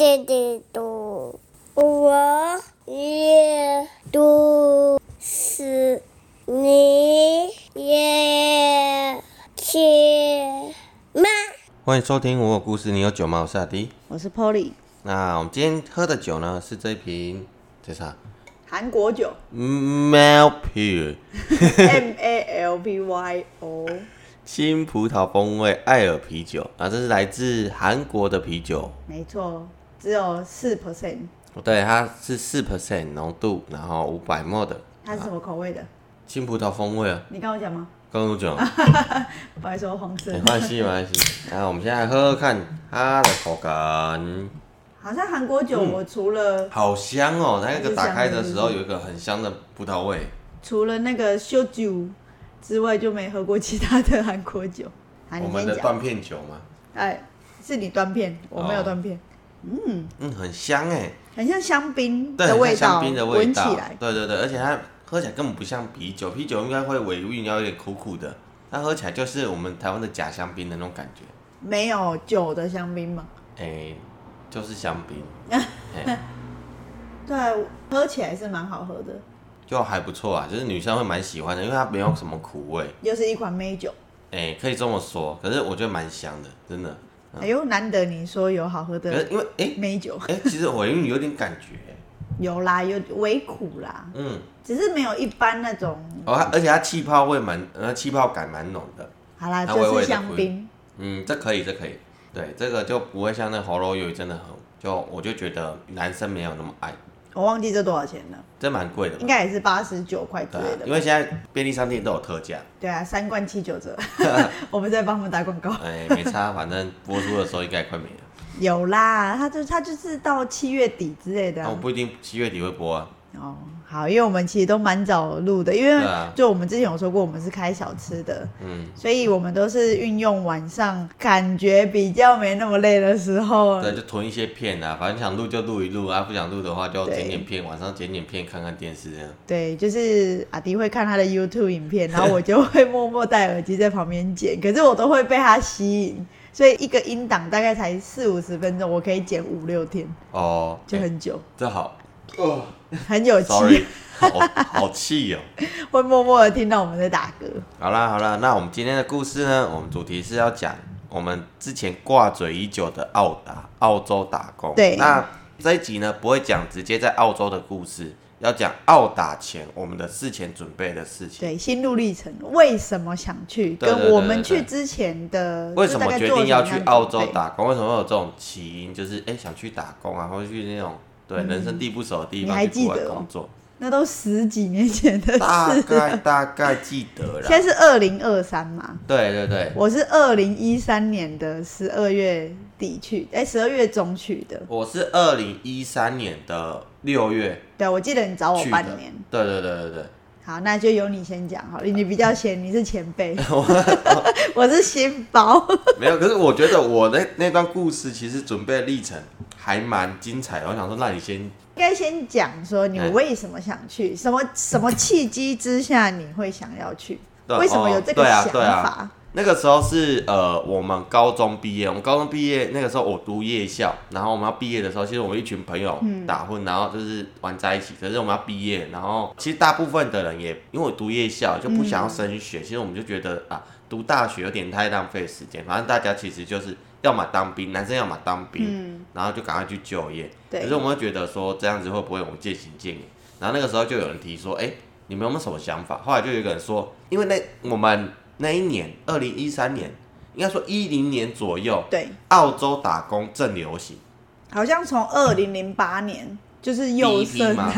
弟弟读，我也读诗，你也去吗？欢迎收听我有故事，你有酒吗？我是阿迪。我是 Polly，那我们今天喝的酒呢，是这瓶这啥韩国酒 Malpure M A L P Y O，新葡萄风味艾尔啤酒啊，这是来自韩国的啤酒。没错，只有四 percent。对，它是四 percent 浓度，然后五百 ml 的它是什么口味的？青葡萄风味啊。你跟我讲吗？刚刚我讲，不好意思，我黄色没。关系，没关系。那我们现在喝喝看它的口感，好像韩国酒，我除了、好香哦！那个打开的时候有一个很香的葡萄味。除了那个修酒之外，就没喝过其他的韩国酒。啊，我。们的断片酒吗，哎，是你断片，我没有哦断片，嗯，很香哎。很像香槟对，的味道，香槟的味道闻起来。对对对，而且它喝起来根本不像啤酒，啤酒应该会尾韵要有点苦苦的，它喝起来就是我们台湾的假香槟的那种感觉，没有酒的香槟吗？哎、就是香槟，哎对，喝起来是蛮好喝的，就还不错啊，就是女生会蛮喜欢的，因为它没有什么苦味，又是一款美酒。哎、可以这么说，可是我觉得蛮香的，真的。哎呦，难得你说有好喝的因为哎美酒，哎、其实我有点感觉，有啦，有微苦啦，嗯，只是没有一般那种。哦，而且它气泡味蛮，呃，气泡感蛮浓的，好啦，它微微的这是香槟，嗯，这可以，这可以，对，这个就不会像那喉咙油真的很，就我就觉得男生没有那么爱，我忘记这多少钱了，这蛮贵的吧应？该也是八十九块之对啊类的。因为现在便利商店都有特价，对啊，三罐七九折，我们在帮他们打广告。哎，没差，反正播出的时候应该快没了。有啦，它就它就是到七月底之类的我不一定七月底会播啊，哦，好，因为我们其实都蛮早录的，因为就我们之前有说过，我们是开小吃的，嗯，所以我们都是运用晚上感觉比较没那么累的时候，对，就囤一些片啊，反正想录就录一录啊，不想录的话就对剪剪片，晚上剪剪片，看看电视这样。对，就是阿迪会看他的 YouTube 影片，然后我就会默默戴耳机在旁边剪，可是我都会被他吸引，所以一个音档大概才四五十分钟，我可以剪五六天，哦，哎就很久，这好，哦很有气，好好气哦。会默默的听到我们在打歌。好啦好啦，那我们今天的故事呢？我们主题是要讲我们之前挂嘴已久的澳打澳洲打工。对那这一集呢不会讲直接在澳洲的故事，要讲澳打前我们的事前准备的事情。对，心路历程，为什么想去，跟我们去之前的为什么决定要去澳？洲打工？为什么会有这种起因？就是哎、想去打工啊，或者去那种对、人生地不熟的地方去国外记得哦工作。那都十几年前的大事，概大概记得了现在。是二零二三嘛，对对对，我是二零一三年的十二月底去，哎、十二月中去的。我是二零一三年的六月对，我记得你找我半年。。对对对对对。好，那就由你先讲好了，你比较闲，你是前辈，我是新包。没有，可是我觉得我的那段故事其实准备的历程还蛮精彩的。我想说，那你先应该先讲说你哎为什么想去，什么什么契机之下你会想要去，为什么有这个哦对啊想对啊法？那个时候是呃，我们高中毕业，我们高中毕业那个时候我读夜校，然后我们要毕业的时候，其实我们一群朋友嗯打混，然后就是玩在一起。可是我们要毕业，然后其实大部分的人也因为我读夜校就不想要升学，嗯其实我们就觉得啊，读大学有点太浪费时间。反正大家其实就是要么当兵，男生要么当兵，然后就赶快去就业。可是我们会觉得说这样子会不会我们渐行渐远？然后那个时候就有人提说，哎、你们有没有什么想法？后来就有一个人说，因为那我们那一年，二零一三年，应该说一零年左右，对，澳洲打工正流行。好像从二零零八年就是幼生那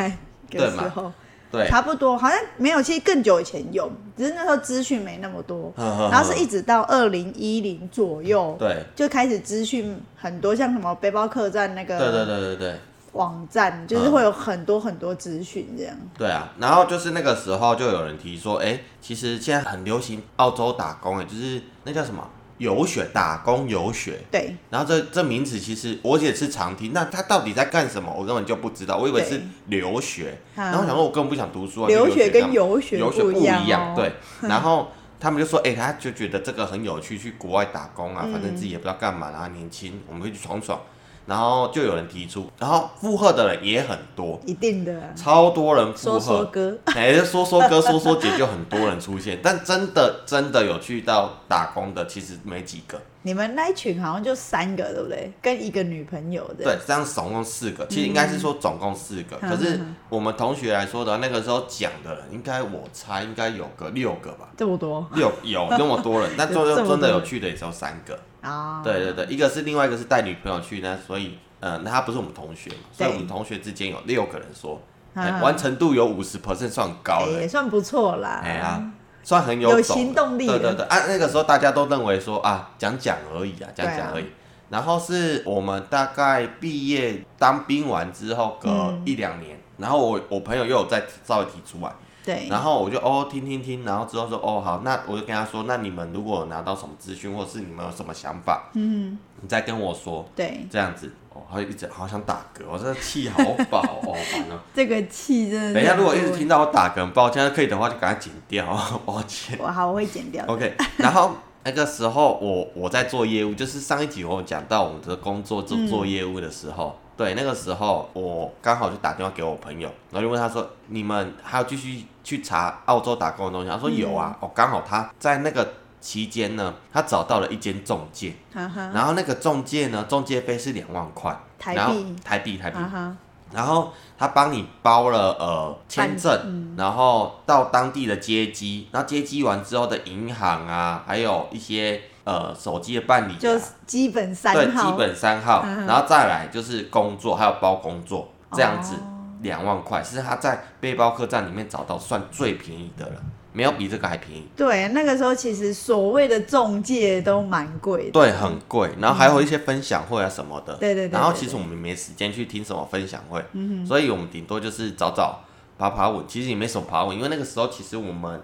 对嘛？个时候，对，差不多，好像没有，其实更久以前有，只是那时候资讯没那么多，然然后是一直到二零一零左右，对。就开始资讯很多，像什么背包客栈那对对个对对对网站，就是会有很多很多资讯这样。对啊！然后就是那个时候就有人提说，哎、其实现在很流行澳洲打工，哎，就是那叫什么游学打工游学。对，然后这这名词其实我也是常听，那他到底在干什么？我根本就不知道，我以为是留学。嗯然后想说，我根本不想读书啊。留学跟游学游学不不一样对。然后他们就说，哎、他就觉得这个很有趣，去国外打工啊，反正自己也不知道干嘛，然后年轻，我们会去闯闯。然后就有人提出，然后附和的人也很多，一定的啊。超多人附说说和。哥，哎，说说哥、说说姐就很多人出现，但真的真的有去到打工的，其实没几个。你们那一群好像就三个，对不对？跟一个女朋友的。对，这样总共四个，其实应该是说总共四个。嗯可是我们同学来说的，那个时候讲的人，应该我猜应该有个六个吧，这么多六有那么多人，但最后真的有去的也只有三个。啊？对对对，一个是另外一个是带女朋友去呢，所以呃，那他不是我们同学嘛，所以我们同学之间有六个人说，完成度有五十 percent 算高了、也算不错啦。哎呀，算很有有行动力了对对对，啊，那个时候大家都认为说啊，讲讲而已啊，讲讲而已。然后是我们大概毕业当兵完之后隔嗯。一两年，然后我我朋友又有再稍微提出来，对，然后我就哦听听听，然后之后说哦好，那我就跟他说，那你们如果拿到什么资讯，或是你们有什么想法，嗯，你再跟我说，对，这样子。哦，还一直好想打嗝，我真的气好饱哦，烦哦。这个气真的。等一下，如果一直听到我打嗝，很抱歉，可以的话就赶快剪掉，抱歉。我好，我会剪掉。OK，然后那个时候我我在做业务，就是上一集我有讲到我们的工作做做业务的时候，对，那个时候我刚好就打电话给我朋友，然后就问他说：“你们还要继续去查澳洲打工的东西？”他说：“有啊。哦，刚好他在那个期间呢，他找到了一间中介，哈哈，然后那个中介呢，中介费是两万块，台然后币台币台币，哈哈，然后他帮你包了呃签证，嗯。然后到当地的接机，然后接机完之后的银行啊，还有一些呃手机的办理、啊，就是基本三对，号，基本三号，嗯然后再来就是工作，还有包工作这样子。哦，两、万块是他在背包客栈里面找到算最便宜的了，没有比这个还便宜。对，那个时候其实所谓的中介都蛮贵的。对，很贵，然后还有一些分享会啊什么的。对对对对然后其实我们没时间去听什么分享会，所以我们顶多就是找找爬爬文，其实也没什么爬文，因为那个时候其实我们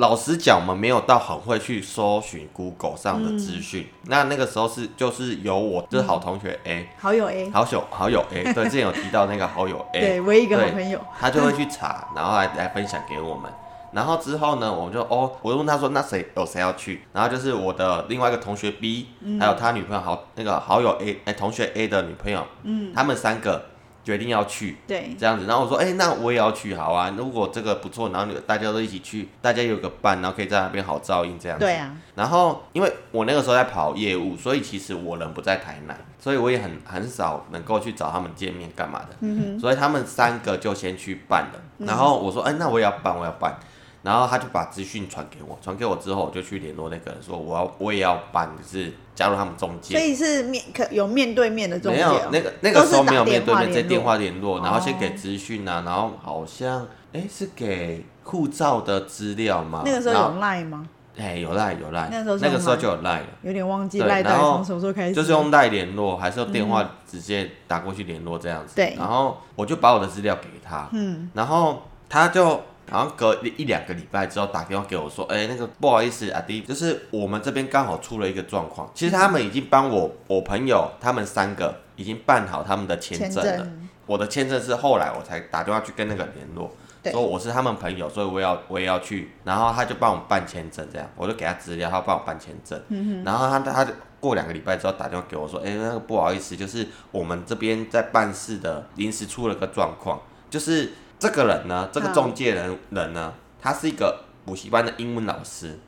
老实讲，我们没有到很会去搜寻 Google 上的资讯。那那个时候是就是有我就是好同学 A，、好友 A，好友好友 A，对，之前有提到那个好友 A，对，唯一一个好朋友。他就会去查，然后来来分享给我们。然后之后呢，我就哦，我就问他说，那谁有谁要去？然后就是我的另外一个同学 B，、还有他女朋友好那个好友 A，哎、同学 A 的女朋友，嗯，他们三个决定要去对，这样子。然后我说，哎、那我也要去，好啊。如果这个不错，然后大家都一起去，大家有个伴，然后可以在那边好照应这样子。对啊，然后因为我那个时候在跑业务，所以其实我人不在台南，所以我也很很少能够去找他们见面干嘛的。嗯所以他们三个就先去办了。然后我说，哎、那我也要办，我要办。然后他就把资讯传给我，传给我之后，我就去联络那个人说，我要我也要办，就是加入他们中所介。以是面可有面对面的中没介哦、有那个那个时候没有面对面，在电电话话联络，然后先哦给资讯啊，然后好像哎是给护照的资料吗？那个时候有 line 吗？哎有赖有赖，那时候是用那个时候就有赖了。有点忘记对赖到从什么时候开始？就是用赖联络，还是用电话直接打过去联络这样子。对然后我就把我的资料给他，嗯，然后他就好像隔一两个礼拜之后打电话给我说，哎、那个不好意思，阿弟，就是我们这边刚好出了一个状况，其实他们已经帮我我朋友他们三个已经办好他们的签签证了。证。我的签证是后来我才打电话去跟那个联络，说我是他们朋友，所以我也要我也要去，然后他就帮我办签证，这样。我就给他资料，他帮我办签证，嗯然后他他就过两个礼拜之后打电话给我说，哎、那个不好意思，就是我们这边在办事的临时出了个状况，就是这个人呢，这个中介人人呢，他是一个补习班的英文老师，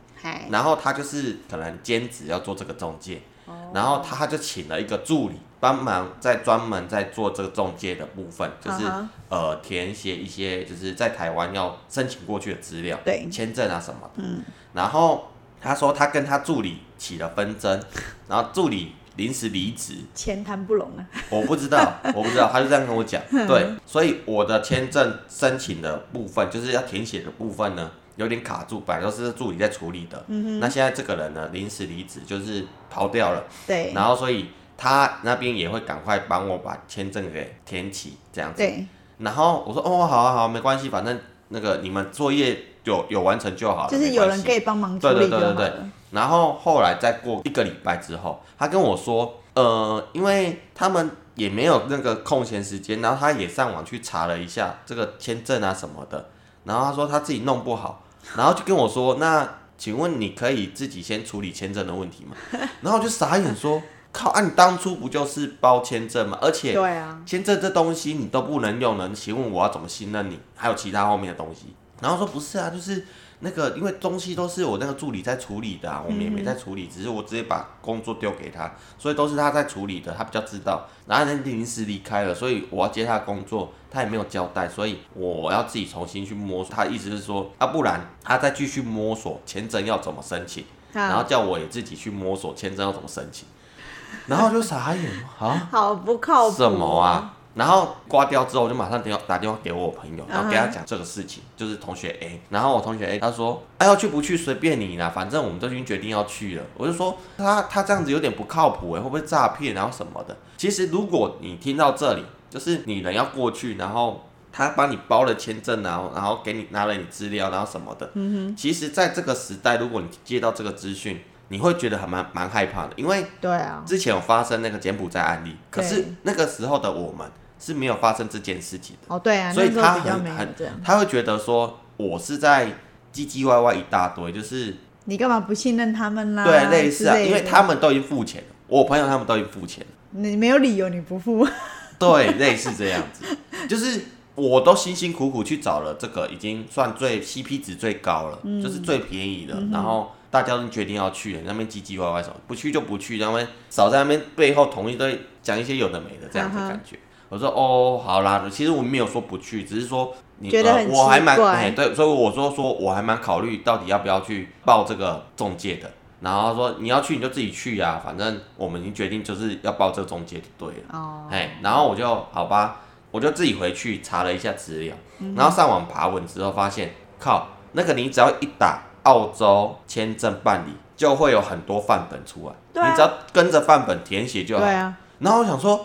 然后他就是可能兼职要做这个中介，哦。然后他就请了一个助理帮忙在专门在做这个中介的部分，就是、呃填写一些就是在台湾要申请过去的资料，对。签证啊什么的。然后他说他跟他助理起了纷争，然后助理临时离职，钱谈不拢啊。我不知道，我不知道，他就这样跟我讲。对，所以我的签证申请的部分，就是要填写的部分呢，有点卡住，本来都是助理在处理的。嗯那现在这个人呢，临时离职，就是跑掉了，对然后所以他那边也会赶快帮我把签证给填起，这样子。对，然后我说哦，好啊好啊，没关系，反正那个你们作业有有完成就好了，就是有人可以。以帮忙处对对理就好对对对了。然后后来再过一个礼拜之后，他跟我说，呃，因为他们也没有那个空闲时间，然后他也上网去查了一下这个签证啊什么的，然后他说他自己弄不好，然后就跟我说，那请问你可以自己先处理签证的问题吗？然后我就傻眼说，靠，啊，你当初不就是包签证吗？而且对啊，签证这东西你都不能用了，请问我要怎么信任你？还有其他后面的东西？然后说不是啊，就是那个因为东西都是我那个助理在处理的啊，我们也没在处理，只是我直接把工作丢给他，所以都是他在处理的，他比较知道。然后他临时离开了，所以我要接他的工作，他也没有交代，所以我要自己重新去摸索。他意思是说，啊，不然他再继续摸索签证要怎么申请，然后叫我也自己去摸索签证要怎么申请。然后就傻眼啊，好不靠谱、什么啊？然后挂掉之后，我就马上电话打电话给我朋友，然后跟他讲这个事情，就是同学 A。然后我同学 A 他说：“哎，要去不去随便你啦，反正我们都已经决定要去了。”我就说他他这样子有点不靠谱哎，会不会诈骗然后什么的？其实如果你听到这里，就是你人要过去，然后他帮你包了签证然后然后给你拿了你资料，然后什么的。嗯哼。其实，在这个时代，如果你接到这个资讯，你会觉得还蛮蛮害怕的，因为对啊，之前有发生那个柬埔寨案例，可是那个时候的我们是没有发生这件事情的。哦，对啊，所以他很很他会觉得说我是在唧唧歪歪一大堆，就是你干嘛不信任他们啦？对，类似啊，因为他们都已经付钱了，我朋友他们都已经付钱了，你没有理由你不付。对，类似这样子，就是我都辛辛苦苦去找了这个，已经算最 CP 值最高了，就是最便宜的，然后。大家都决定要去，那边唧唧歪歪什么，不去就不去，然后少在那边背后同一堆讲一些有的没的这样子感觉。我说哦，好啦，其实我没有说不去，只是说你呃，我还蛮哎对，所以我说说我还蛮考虑到底要不要去报这个中介的。然后说你要去你就自己去呀，反正我们已经决定就是要报这个中介就对了。哦，哎，然后我就好吧，我就自己回去查了一下资料，然后上网爬文之后发现，靠，那个你只要一打。澳洲签证办理就会有很多范本出来，你只要跟着范本填写就好。对啊。然后我想说，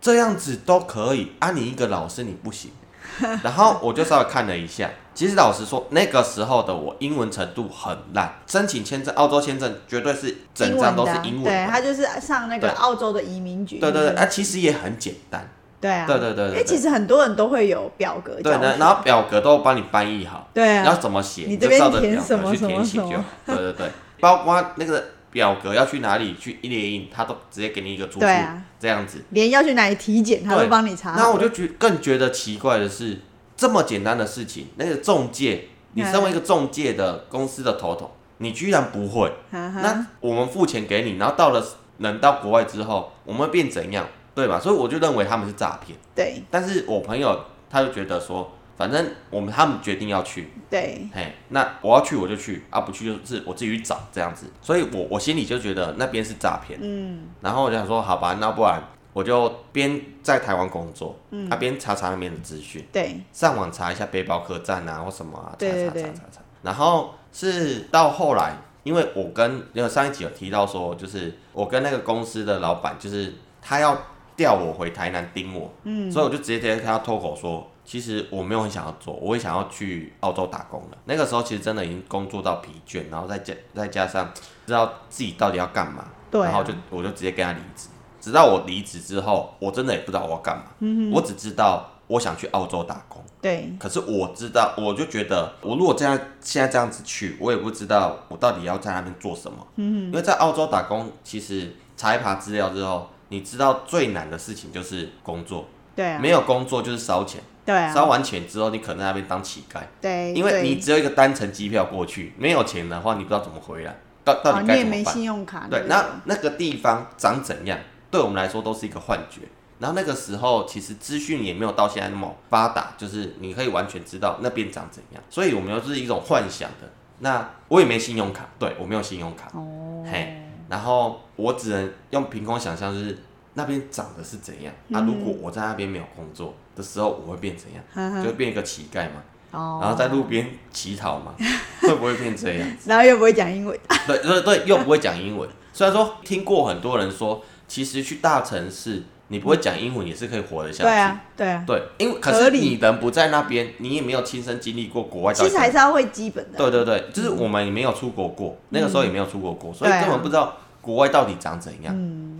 这样子都可以，啊，你一个老师你不行。然后我就稍微看了一下，其实老实说，那个时候的我英文程度很烂，申请签证，澳洲签证绝对是整张都是英文。对，他就是上那个澳洲的移民局。对对对，啊，其实也很简单。对啊，对对对，因为其实很多人都会有表格，对，然后表格都帮你翻译好，对啊，要怎么写，你这边填什么什么什么，对对对，包括那个表格要去哪里去一列印，他都直接给你一个住宿，对啊，这样子，连要去哪里体检，他都帮你查。那我就觉更觉得奇怪的是，这么简单的事情，那个中介，你身为一个中介的公司的头头，你居然不会，那我们付钱给你，然后到了能到国外之后，我们会变怎样？对吧？所以我就认为他们是诈骗。对。但是我朋友他就觉得说，反正我们他们决定要去。对。嘿，那我要去我就去，啊不去就是我自己去找这样子。所以我我心里就觉得那边是诈骗。嗯。然后我就想说，好吧，那不然我就边在台湾工作，嗯，啊边查查那边的资讯。对。上网查一下背包客栈啊或什么啊，查查查查查。然后是到后来，因为我跟因为上一集有提到说，就是我跟那个公司的老板，就是他要。调我回台南盯我，嗯，所以我就直接直接跟他脱口说，其实我没有很想要做，我也想要去澳洲打工了。那个时候其实真的已经工作到疲倦，然后再加再加上知道自己到底要干嘛，对，然后就我就直接跟他离职。直到我离职之后，我真的也不知道我要干嘛，嗯我只知道我想去澳洲打工，对。可是我知道，我就觉得我如果这样现在这样子去，我也不知道我到底要在那边做什么，嗯因为在澳洲打工，其实查一查资料之后。你知道最难的事情就是工作，对，没有工作就是烧钱，对，烧完钱之后你可能那边当乞丐，对，因为你只有一个单程机票过去，没有钱的话你不知道怎么回来，到到底该怎么办？对，那那个地方长怎样，对我们来说都是一个幻觉。然后那个时候其实资讯也没有到现在那么发达，就是你可以完全知道那边长怎样，所以我们又是一种幻想的。那我也没信用卡，对我没有信用卡，哦，嘿。然后我只能用凭空想象，就是那边长得是怎样。那如果我在那边没有工作的时候，我会变怎样？就变一个乞丐嘛。哦。然后在路边乞讨嘛，会不会变这样？然后又不会讲英文。对对对，又不会讲英文。虽然说听过很多人说，其实去大城市，你不会讲英文也是可以活得下去。对啊，对啊。对，因为可是你人不在那边，你也没有亲身经历过国外。其实还是要会基本的。对对对，就是我们也没有出国过，那个时候也没有出国过，所以根本不知道。国外到底长怎样？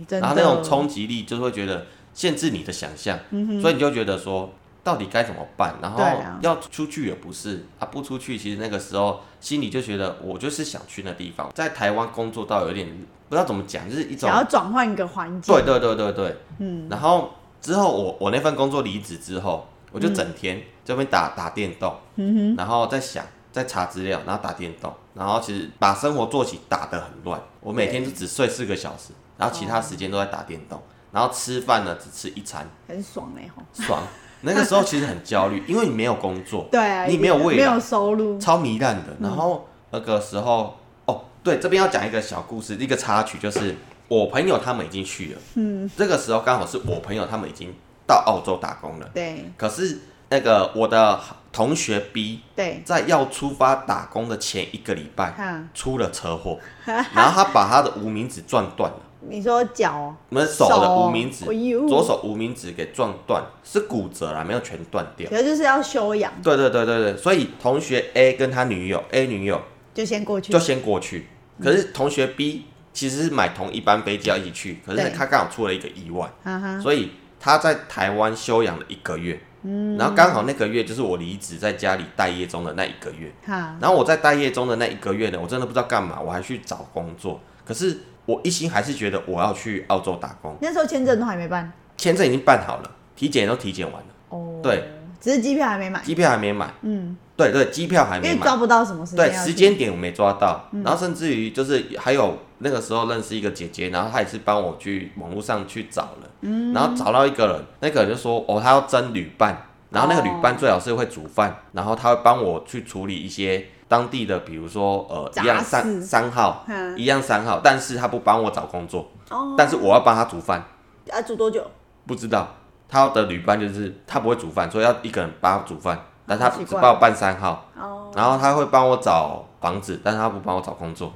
然后那种冲击力就会觉得限制你的想象，所以你就觉得说，到底该怎么办？然后要出去也不是啊，不出去，其实那个时候心里就觉得我就是想去那地方，在台湾工作到有点不知道怎么讲，就是一种想要转换一个环境。对对对对对，嗯。然后之后我我那份工作离职之后，我就整天这边打打电动，嗯然后在想。在查资料，然后打电动，然后其实把生活作息打得很乱。我每天就只睡四个小时，然后其他时间都在打电动，然后吃饭呢只吃一餐，很爽嘞吼。爽。那个时候其实很焦虑，因为你没有工作，对啊，你没有未来没有，收入。超糜烂的。然后那个时候，哦，对，这边要讲一个小故事，一个插曲，就是我朋友他们已经去了，嗯，这个时候刚好是我朋友他们已经到澳洲打工了，对可是那个我的同学 B 对，在要出发打工的前一个礼拜哈，出了车祸，然后他把他的无名指撞断了。你说脚？哦我们手的无名指左手无名指给撞断，是骨折啦，没有全断掉。可是就是要休养，对对对对对，所以同学 A 跟他女友 A 女友就先过去。就。先过去，可是同学 B 其实是买同一班飞机要一起去，可是对。他刚好出了一个意外，哈哈，所以他在台湾休养了一个月，嗯。然后刚好那个月就是我离职在家里待业中的那一个月，哈，然后我在待业中的那一个月呢，我真的不知道干嘛，我还去找工作，可是我一心还是觉得我要去澳洲打工，那时候签证都还没办。签证已经办好了，体检都体检完了，哦。对，只是机票还没买，机票还没买，嗯，对对，机票还没买。因为抓不到什么时间对。时间点我没抓到，然后甚至于就是还有那个时候认识一个姐姐，然后她也是帮我去网络上去找了，然后找到一个人，那个人就说哦，他要征旅伴，然后那个旅伴最好是会煮饭，然后他会帮我去处理一些当地的，比如说呃一样三三号，嗯。一样三号，但是他不帮我找工作，哦，但是我要帮他煮饭，啊，煮多久？不知道他的旅伴就是他不会煮饭，所以要一个人帮他煮饭，但他只帮我办三号。哦，然后他会帮我找房子，但是他不帮我找工作。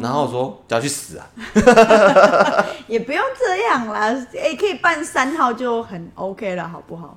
然后我说叫他去死啊！也不用这样啦，哎，可以办三号就很 OK 了，好不好？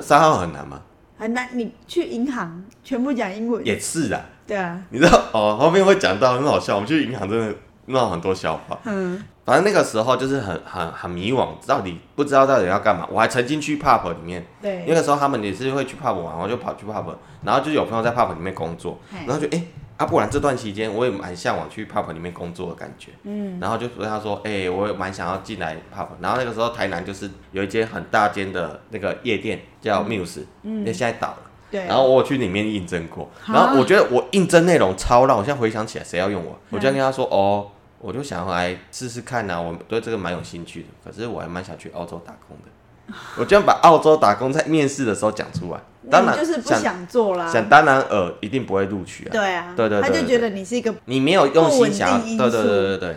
三号很难吗？很难，你去银行全部讲英文，也是啊，对啊，你知道哦，后面会讲到很好笑。我们去银行真的闹很多笑话。嗯，反正那个时候就是很很很迷惘，到底不知道到底要干嘛。我还曾经去 pub 里面，对，那个时候他们也是会去 pub 玩，我就跑去 pub，然后就有朋友在 pub 里面工作，然后就哎、啊，不然这段期间我也蛮向往去 pub 里面工作的感觉，嗯，然后就跟他说，哎、我也蛮想要进来 pub，然后那个时候台南就是有一间很大间的那个夜店叫 Muse，嗯，那现在倒了。对，然后我有去里面应征过，然后我觉得我应征内容超烂，我现在回想起来，谁要用我？我就跟他说，哦，我就想要来试试看呐、我对这个蛮有兴趣的，可是我还蛮想去澳洲打工的。我居然把澳洲打工在面试的时候讲出来，当然你就是不想想做啦，想当然尔一定不会录取啊。对啊，对对对对他就觉得你是一个你没有用心想对对对对对，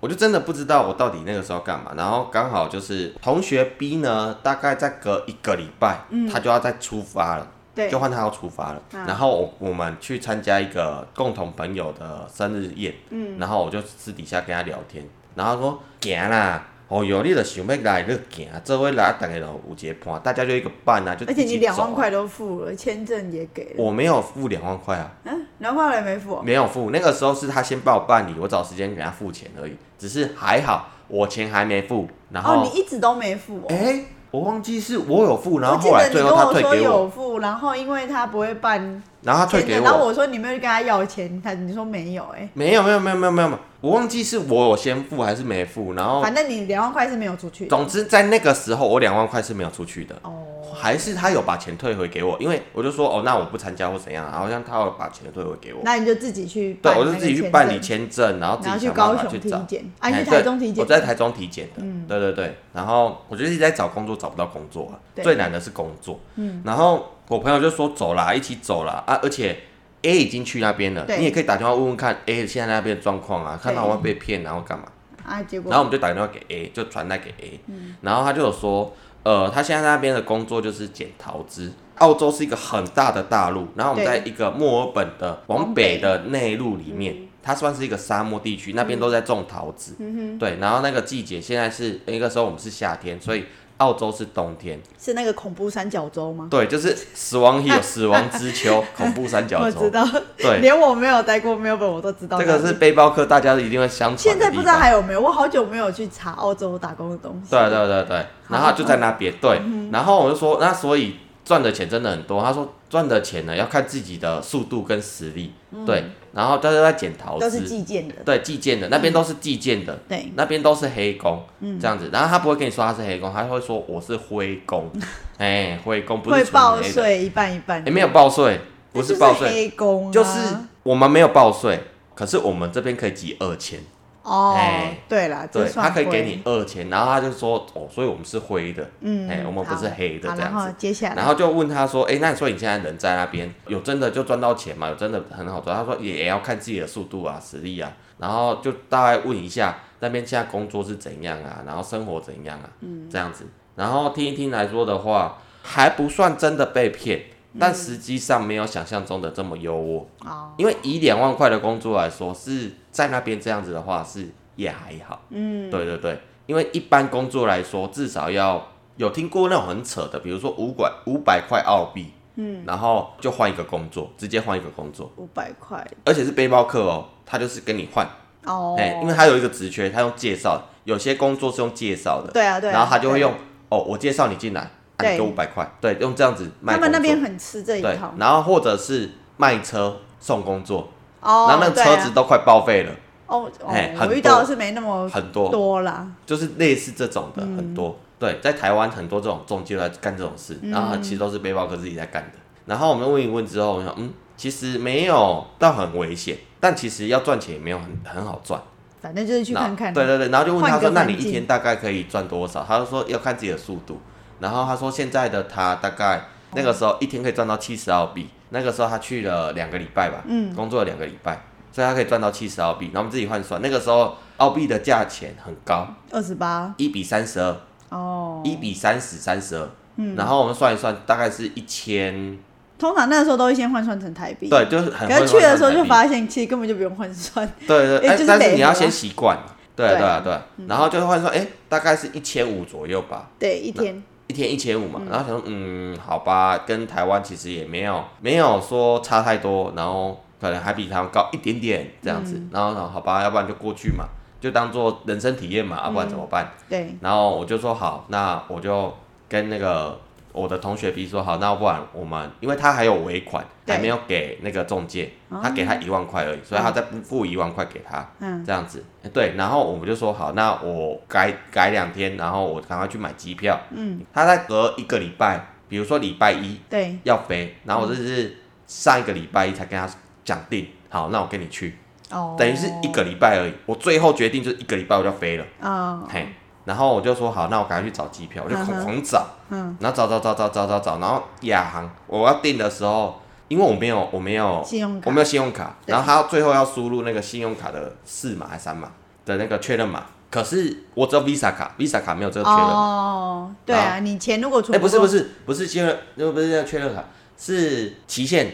我就真的不知道我到底那个时候干嘛。然后刚好就是同学 B 呢，大概再隔一个礼拜，他就要再出发了。嗯对就换他要出发了。啊然后我我们去参加一个共同朋友的生日宴，嗯，然后我就私底下跟他聊天，然后他说行啦。哦哟，你就想要来你就行，做伙来大家就有一个伴，大家就一个伴啊，就而且你。两万块都付了，签证也给了，我没有付两万块啊，嗯，两万块也没付哦，没有付。那个时候是他先帮我办理，我找时间给他付钱而已。只是还好，我钱还没付，然后哦，你一直都没付哦。哎、我忘记是我有付，然后后来你跟最后他我说退给我，有付，然后因为他不会办然后他退给我，然后我。说你没有跟他要钱，他你说没有，哎，没有没有没有没有没有，我忘记是我有先付还是没付，然后反正你两万块是没有出去。总之在那个时候我两万块是没有出去的，哦，还是他有把钱退回给我，因为我就说哦那我不参加或怎样，好像他有把钱退回给我，那你就自己去对办那个我就自己去办理签证，然后自己去高雄法去找。体检，啊，去台中体检，我在台中体检的，对对对，然后我就一直在找工作，找不到工作啊，最难的是工作。嗯，然后我朋友就说走啦，一起走啦。啊，而且 A 已经去那边了，你也可以打电话问问看 A 现在那边的状况啊，看他会被骗，然后干嘛？啊，结果然后我们就打电话给 A，就传带给 A，、然后他就有说，呃，他现在在那边的工作就是捡桃枝。澳洲是一个很大的大陆，然后我们在一个墨尔本的往往北北的内陆里面，它算是一个沙漠地区，那边都在种桃子。嗯对，然后那个季节现在是那个时候我们是夏天，所以澳洲是冬天。是那个恐怖三角洲吗？对，就是死亡有 死亡之秋，恐怖三角洲。我知道，对，连我没有待过没有本我都知道。这个是背包客，大家一定会相传现在不知道方还有没有，我好久没有去查澳洲打工的东西。对对对对，然后就在那边对，然后我就说，那所以赚的钱真的很多。他说赚的钱呢要看自己的速度跟实力，对，然后都是在捡桃子都是瓷，计件的，对，寄件的那边都是寄件的，对，那边都是黑工，这样子。然后他不会跟你说他是黑工，他会说我是灰工，哎，灰工不是报黑的，税一半一半，也没有报税，不是报税，黑工啊，就是我们没有报税，可是我们这边可以集二千。哦哎，对啦，这对，他可以给你二千，然后他就说哦，所以我们是灰的，嗯，哎我们不是黑的这样子接下来，然后就问他说，哎、那所以你现在人在那边有真的就赚到钱吗？有真的很好赚？他说也也要看自己的速度啊、实力啊，然后就大概问一下那边现在工作是怎样啊，然后生活怎样啊，嗯这样子，然后听一听来说的话，还不算真的被骗。但实际上没有想象中的这么优渥，哦，因为以两万块的工作来说，是在那边这样子的话是也还好。嗯，对对对，因为一般工作来说，至少要有听过那种很扯的，比如说五百五百块澳币，嗯，然后就换一个工作，直接换一个工作，五百块，而且是背包客哦，他就是跟你换，哦，哎、因为他有一个职缺，他用介绍，有些工作是用介绍的，对啊对啊，然后他就会用哦，我介绍你进来，你给五百块，对，用这样子卖他们那边很吃这一对套，，然后或者是卖车送工作，哦，然后那车子都快报废了，哦哎哦，很遇到的是没那么很多，多啦，就是类似这种嗯。的很多。对，在台湾很多这种中介都在干这种事，嗯。然后其实都是背包客自己在干的。然后我们问一问之后，我想，嗯，其实没有到很危险，但其实要赚钱也没有很很好赚。反正就是去看看，对对对，然后就问他换说，那你一天大概可以赚多少？他就说要看自己的速度。然后他说现在的他大概那个时候一天可以赚到七十澳币，那个时候他去了两个礼拜吧，嗯。工作了两个礼拜，所以他可以赚到七十澳币。然后我们自己换算，那个时候澳币的价钱很高，二十八，一比三十二。哦，一比三十三十二，嗯。然后我们算一算，大概是一千，通常那个时候都会先换算成台币，，对，就是很。可是去的时候就发，发现其实根本就不用换算，对对，但是你要先习惯，对对啊。对然后就换算，哎、大概是一千五左右吧，对，一天，一天一千五嘛，然后想说，嗯，好吧，跟台湾其实也没有没有说差太多，然后可能还比台湾高一点点这样子，嗯。然后然后好吧，要不然就过去嘛，就当做人生体验嘛，要、不然怎么办？对，然后我就说好，那我就跟那个我的同学比如说好，那不然我们，因为他还有尾款，对还没有给那个中介，他给他一万块而已，所以他再付付一万块给他，嗯，这样子。对，然后我们就说好，那我改改两天，然后我赶快去买机票。嗯，他在隔一个礼拜，比如说礼拜一对，要飞，然后我就是上一个礼拜一才跟他讲定，好，那我跟你去，哦，等于是一个礼拜而已。我最后决定就是一个礼拜我就飞了。嗯，嘿，然后我就说好，那我赶快去找机票，我就狂狂找，嗯，然后找找找找找找找，然后亚航我要订的时候，因为我没有我没有信用卡。我没有信用卡，然后他最后要输入那个信用卡的四码还是三码的那个确认码，可是我只有 Visa 卡，Visa 卡没有这个确认码。哦，对啊，你钱如果出哎、不是不是，不是确认，那不是那个确认卡，是期限，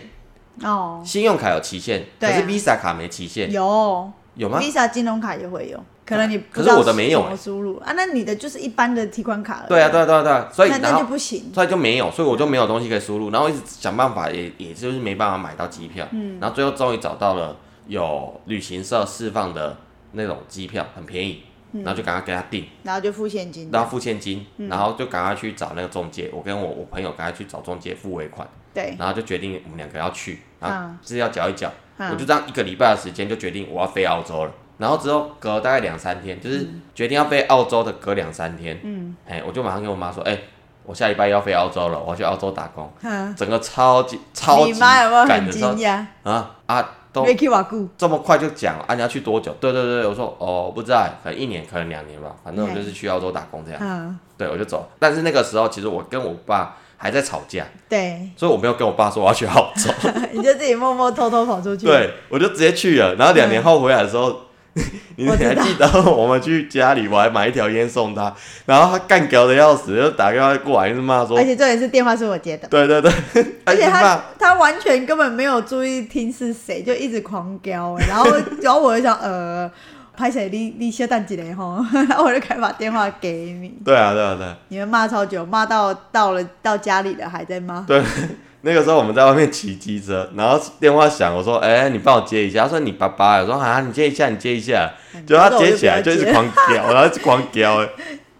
哦，信用卡有期限，啊。可是 Visa 卡没期限，有。有吗？Visa 金融卡也会有，可能你不可是我的没有输入。啊，那你的就是一般的提款卡了。对啊对啊对啊对啊，所以那那然后就不行，所以就没有，所以我就没有东西可以输入，然后一直想办法也也就是没办法买到机票，嗯。然后最后终于找到了有旅行社释放的那种机票，很便宜，嗯。然后就赶快给他订，然后就付现金，然后付现金，嗯。然后就赶快去找那个中介，我跟我我朋友赶快去找中介付尾款，对，然后就决定我们两个要去，然后嗯。是要缴一缴，嗯。我就这样一个礼拜的时间就决定我要飞澳洲了。然后之后隔大概两三天，就是决定要飞澳洲的隔两三天，嗯哎，我就马上跟我妈说，哎、我下礼拜要飞澳洲了，我要去澳洲打工。嗯，整个超级超你级妈有没有很赶的时候惊讶啊啊，都这么快就讲啊？你要去多久？对对对，我说哦，不知道，可能一年，可能两年吧，反正我就是去澳洲打工这样。嗯，对，我就走。但是那个时候，其实我跟我爸还在吵架，对，所以我没有跟我爸说我要去澳洲。你就自己默默偷偷跑出去，，对，我就直接去了。然后两年后回来的时候，你还记得我们去家里，我还买一条烟送他，然后他干屌的要死，就打电话过来，就是骂说 而，且重点是电话是我接的。对对对，而且他他完全根本没有注意听是谁，就一直狂飙、欸，然后 然后我就想呃，拍谁你你先等几雷吼，然后我就赶快把电话给你，对啊对啊对啊。你们骂超久，骂到到了到家里了还在骂，对，那个时候我们在外面骑机车，然后电话响，我说：“哎、你帮我接一下。”他说：“你爸爸。”我说：“啊，你接一下，你接一下。”结果他接起来就一直狂屌，然后一直狂屌，哎，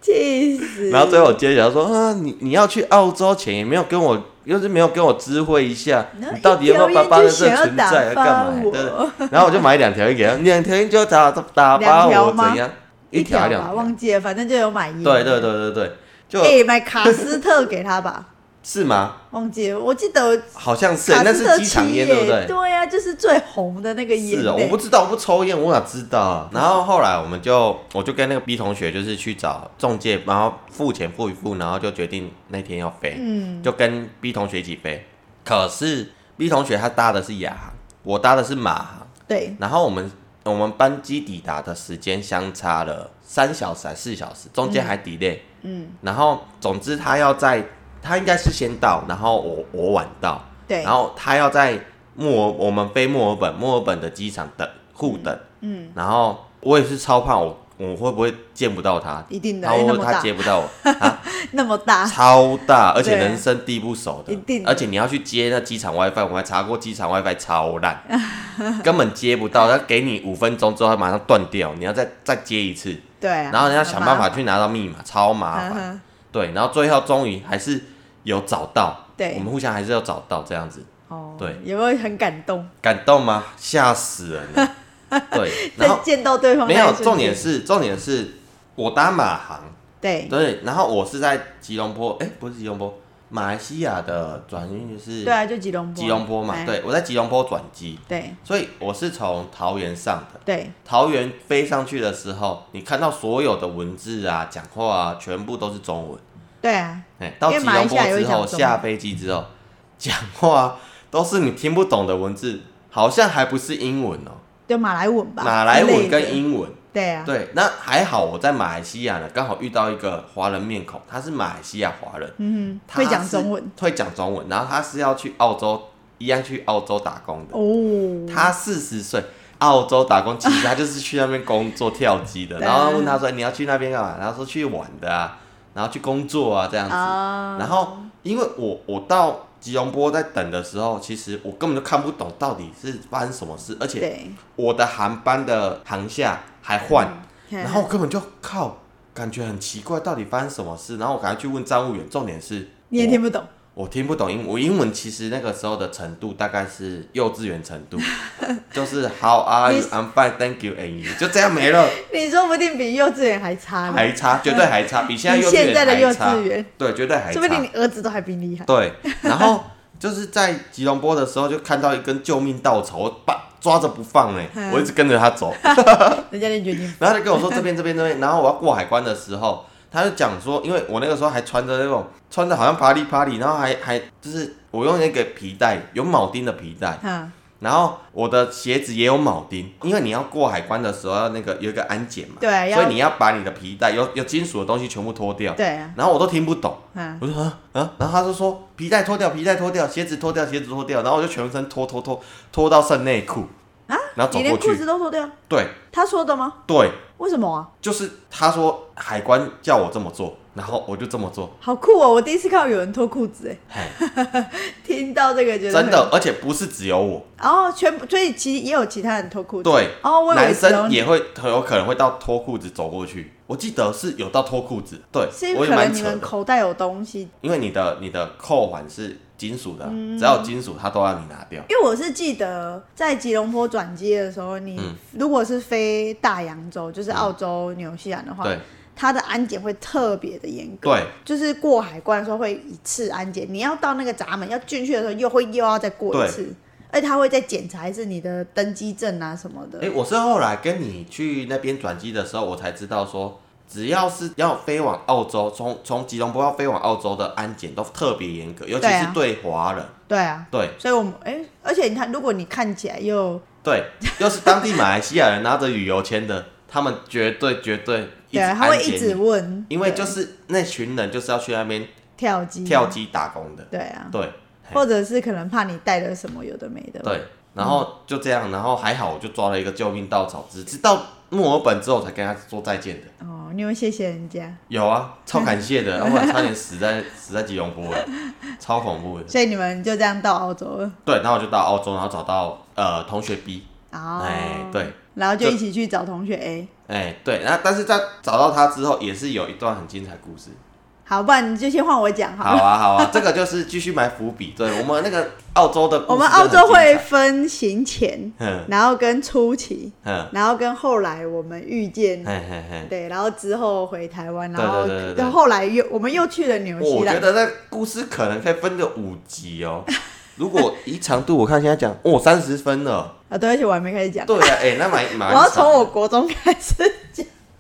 气死！然后最后我接起来说：“啊，你你要去澳洲前也没有跟我又是没有跟我知会一下，你到底有没有爸爸的这存在，干嘛？对。然后我就买两条烟给他，两条烟就打打发两条吗我 怎样？一条两条。忘记了，反正就有买烟。对对对对对，就哎、买卡斯特给他吧，是吗？忘记了，我记得好像是，卡那是机场烟，对不对？对呀、就是最红的那个烟、是哦，我不知道，我不抽烟，我哪知道啊？然后后来我们就，我就跟那个 B 同学就是去找中介，然后付钱付一付，然后就决定那天要飞，嗯，就跟 B 同学一起飞。可是 B 同学他搭的是亚航，我搭的是马航，对，然后我们我们班机抵达的时间相差了三小时还四小时，中间还 delay，嗯，然后总之他要在，他应该是先到，然后我我晚到，对，然后他要在墨尔，我们飞墨尔本，墨尔本的机场等互等，嗯，然后我也是超怕我我会不会见不到他，一定的，然后他因为那么大，接不到我，啊，那么大，超大，而且人生地不熟的，一定而且你要去接那机场 WiFi，我还查过机场 WiFi 超烂，根本接不到，他给你五分钟之后，他马上断掉，你要再再接一次，对啊，然后你要想办法去拿到密码，超麻烦，对，然后最后终于还是有找到，对我们互相还是要找到这样子。哦，对，有没有很感动？感动吗？吓死人了。对，然后见到对方没有，重点是重点是我搭马航，对对，然后我是在吉隆坡，哎、不是吉隆坡，马来西亚的转运是对啊，就吉隆坡，吉隆坡嘛，哎对，我在吉隆坡转机，对所以我是从桃园上的。对桃园飞上去的时候，你看到所有的文字啊、讲话啊，全部都是中文。对啊，哎、到吉隆坡之后，下飞机之后，讲话都是你听不懂的文字，好像还不是英文哦、就马来文吧，马来文跟英文。对啊，对，那还好，我在马来西亚呢，刚好遇到一个华人面孔，他是马来西亚华人，嗯哼，他会讲中文。会讲中文，然后他是要去澳洲，一样去澳洲打工的。哦，他四十岁，澳洲打工，其实他就是去那边工作跳机的。然后问他说：“你要去那边干嘛？”然后说去玩的啊，然后去工作啊这样子。啊，然后因为我我到吉隆坡在等的时候，其实我根本就看不懂到底是发生什么事，而且，我的航班的航下还换。嗯然后我根本就靠，感觉很奇怪，到底发生什么事？然后我赶快去问站务员，重点是你也听不懂，我听不懂英文，我英文其实那个时候的程度大概是幼稚园程度，就是 How are you? I'm fine, thank you, and you，就这样没了，你说不定比幼稚园还差呢，还差，绝对还差，比现在幼稚现在的幼园还差稚，园，对，绝对还差说不定。你儿子都还比你厉害。对，然后就是在吉隆坡的时候，就看到一根救命稻草，我把抓着不放哎、嗯我一直跟着他走，人家就决定，然后他跟我说这边这边这边，然后我要过海关的时候，他就讲说，因为我那个时候还穿着那种穿的好像啪里啪里，然后还还就是我用那个皮带有铆钉的皮带，嗯，然后我的鞋子也有铆钉，因为你要过海关的时候要那个有一个安检嘛，对要所以你要把你的皮带有有金属的东西全部脱掉，对。啊，然后我都听不懂，嗯，我说啊啊，然后他就说皮带脱掉，皮带脱掉，鞋子脱掉，鞋子脱掉，然后我就全身脱脱脱脱到剩内裤啊，然后走你连裤过去，子都脱掉？对。他说的吗？对，为什么啊？就是他说海关叫我这么做，然后我就这么做，好酷哦！我第一次看到有人脱裤子，哎，嘿，听到这个觉得真的，，而且不是只有我，然后全部，所以其实也有其他人脱裤子。对，哦，男生也会很有可能会到脱裤子走过去，我记得是有到脱裤子，对，是可能你们口袋有东西，因为你的你的扣环是金属的，嗯。只要有金属，它都要你拿掉。因为我是记得在吉隆坡转机的时候，你嗯。如果是飞大洋洲，就是澳洲、纽西兰的话，对。它的安检会特别的严格。对，就是过海关的时候会一次安检，你要到那个闸门要进去的时候，又会又要再过一次，而且他会再检查一次你的登机证啊什么的。哎、我是后来跟你去那边转机的时候，我才知道说，只要是要飞往澳洲，从从吉隆坡要飞往澳洲的安检都特别严格，尤其是对华人。对啊，对。所以我们哎、而且你看，如果你看起来又对，又是当地马来西亚人拿着旅游签的，他们绝对绝对一直对，他会一直，问，因为就是那群人就是要去那边跳机。跳，机打工的。对啊，对。或者是可能怕你带了什么有的没的，对，然后就这样，然后还好我就抓了一个救命稻草，只直到墨尔本之后才跟他说再见的。哦，你有谢谢人家，有啊，超感谢的，要不然差点死在死在吉隆坡了，超恐怖的。所以你们就这样到澳洲了，对，然后我就到澳洲，然后找到呃同学 B，哦，哎对，然后就就一起去找同学 A，哎对，然后但是在找到他之后，也是有一段很精彩故事。好，不然你就先换我讲好好了。啊好啊，这个就是继续埋伏笔。对我们那个澳洲的我们澳洲会分行前，嗯然后跟初期，嗯，然后跟后来我们遇见，嘿嘿嘿。对，然后之后回台湾，然后后后来又我们又去了纽西兰。我觉得那故事可能可以分个五集哦。如果一长度，我看现在讲，哦，三十分了。啊，对而且，我还没开始讲。对啊，哎、那蛮蛮。我要从我国中开始讲。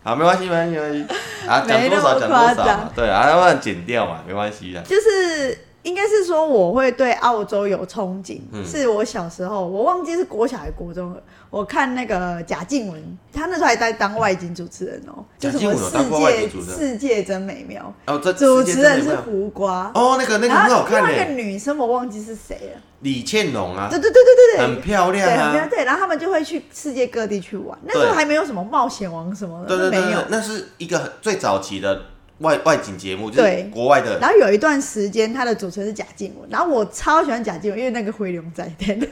好，没关系，没关系，没关系。啊，讲多少讲多少嘛，对啊，要不然剪掉嘛，没关系的。就是应该是说我会对澳洲有憧憬，嗯是我小时候我忘记是国小还是国中了。我看那个贾静雯，她那时候还在当外景主持人哦、就贾什么静雯有当过外世界景主持人？世界真美妙，哦，这主持人是胡瓜，哦，那个那个然很好看后另外一个，女生我忘记是谁了，李倩蓉啊。对，对对对对对，很漂亮对，很漂亮，啊。对，然后他们就会去世界各地去玩，那时候对。还没有什么冒险王什么的，对对对没有，。那是一个很最早期的外外景节目，就是对。国外的。然后有一段时间，他的主持人是贾静雯，然后我超喜欢贾静雯，因为那个回龙仔对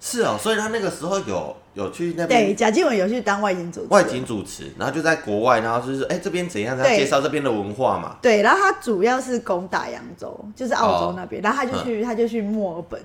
是哦，所以他那个时候有有去那边对，贾静雯有去当外景主持外景主持，然后就在国外，然后就是哎、这边怎样，他对介绍这边的文化嘛。对，然后他主要是攻打扬州，就是澳洲哦那边，然后他就去他就去墨尔本，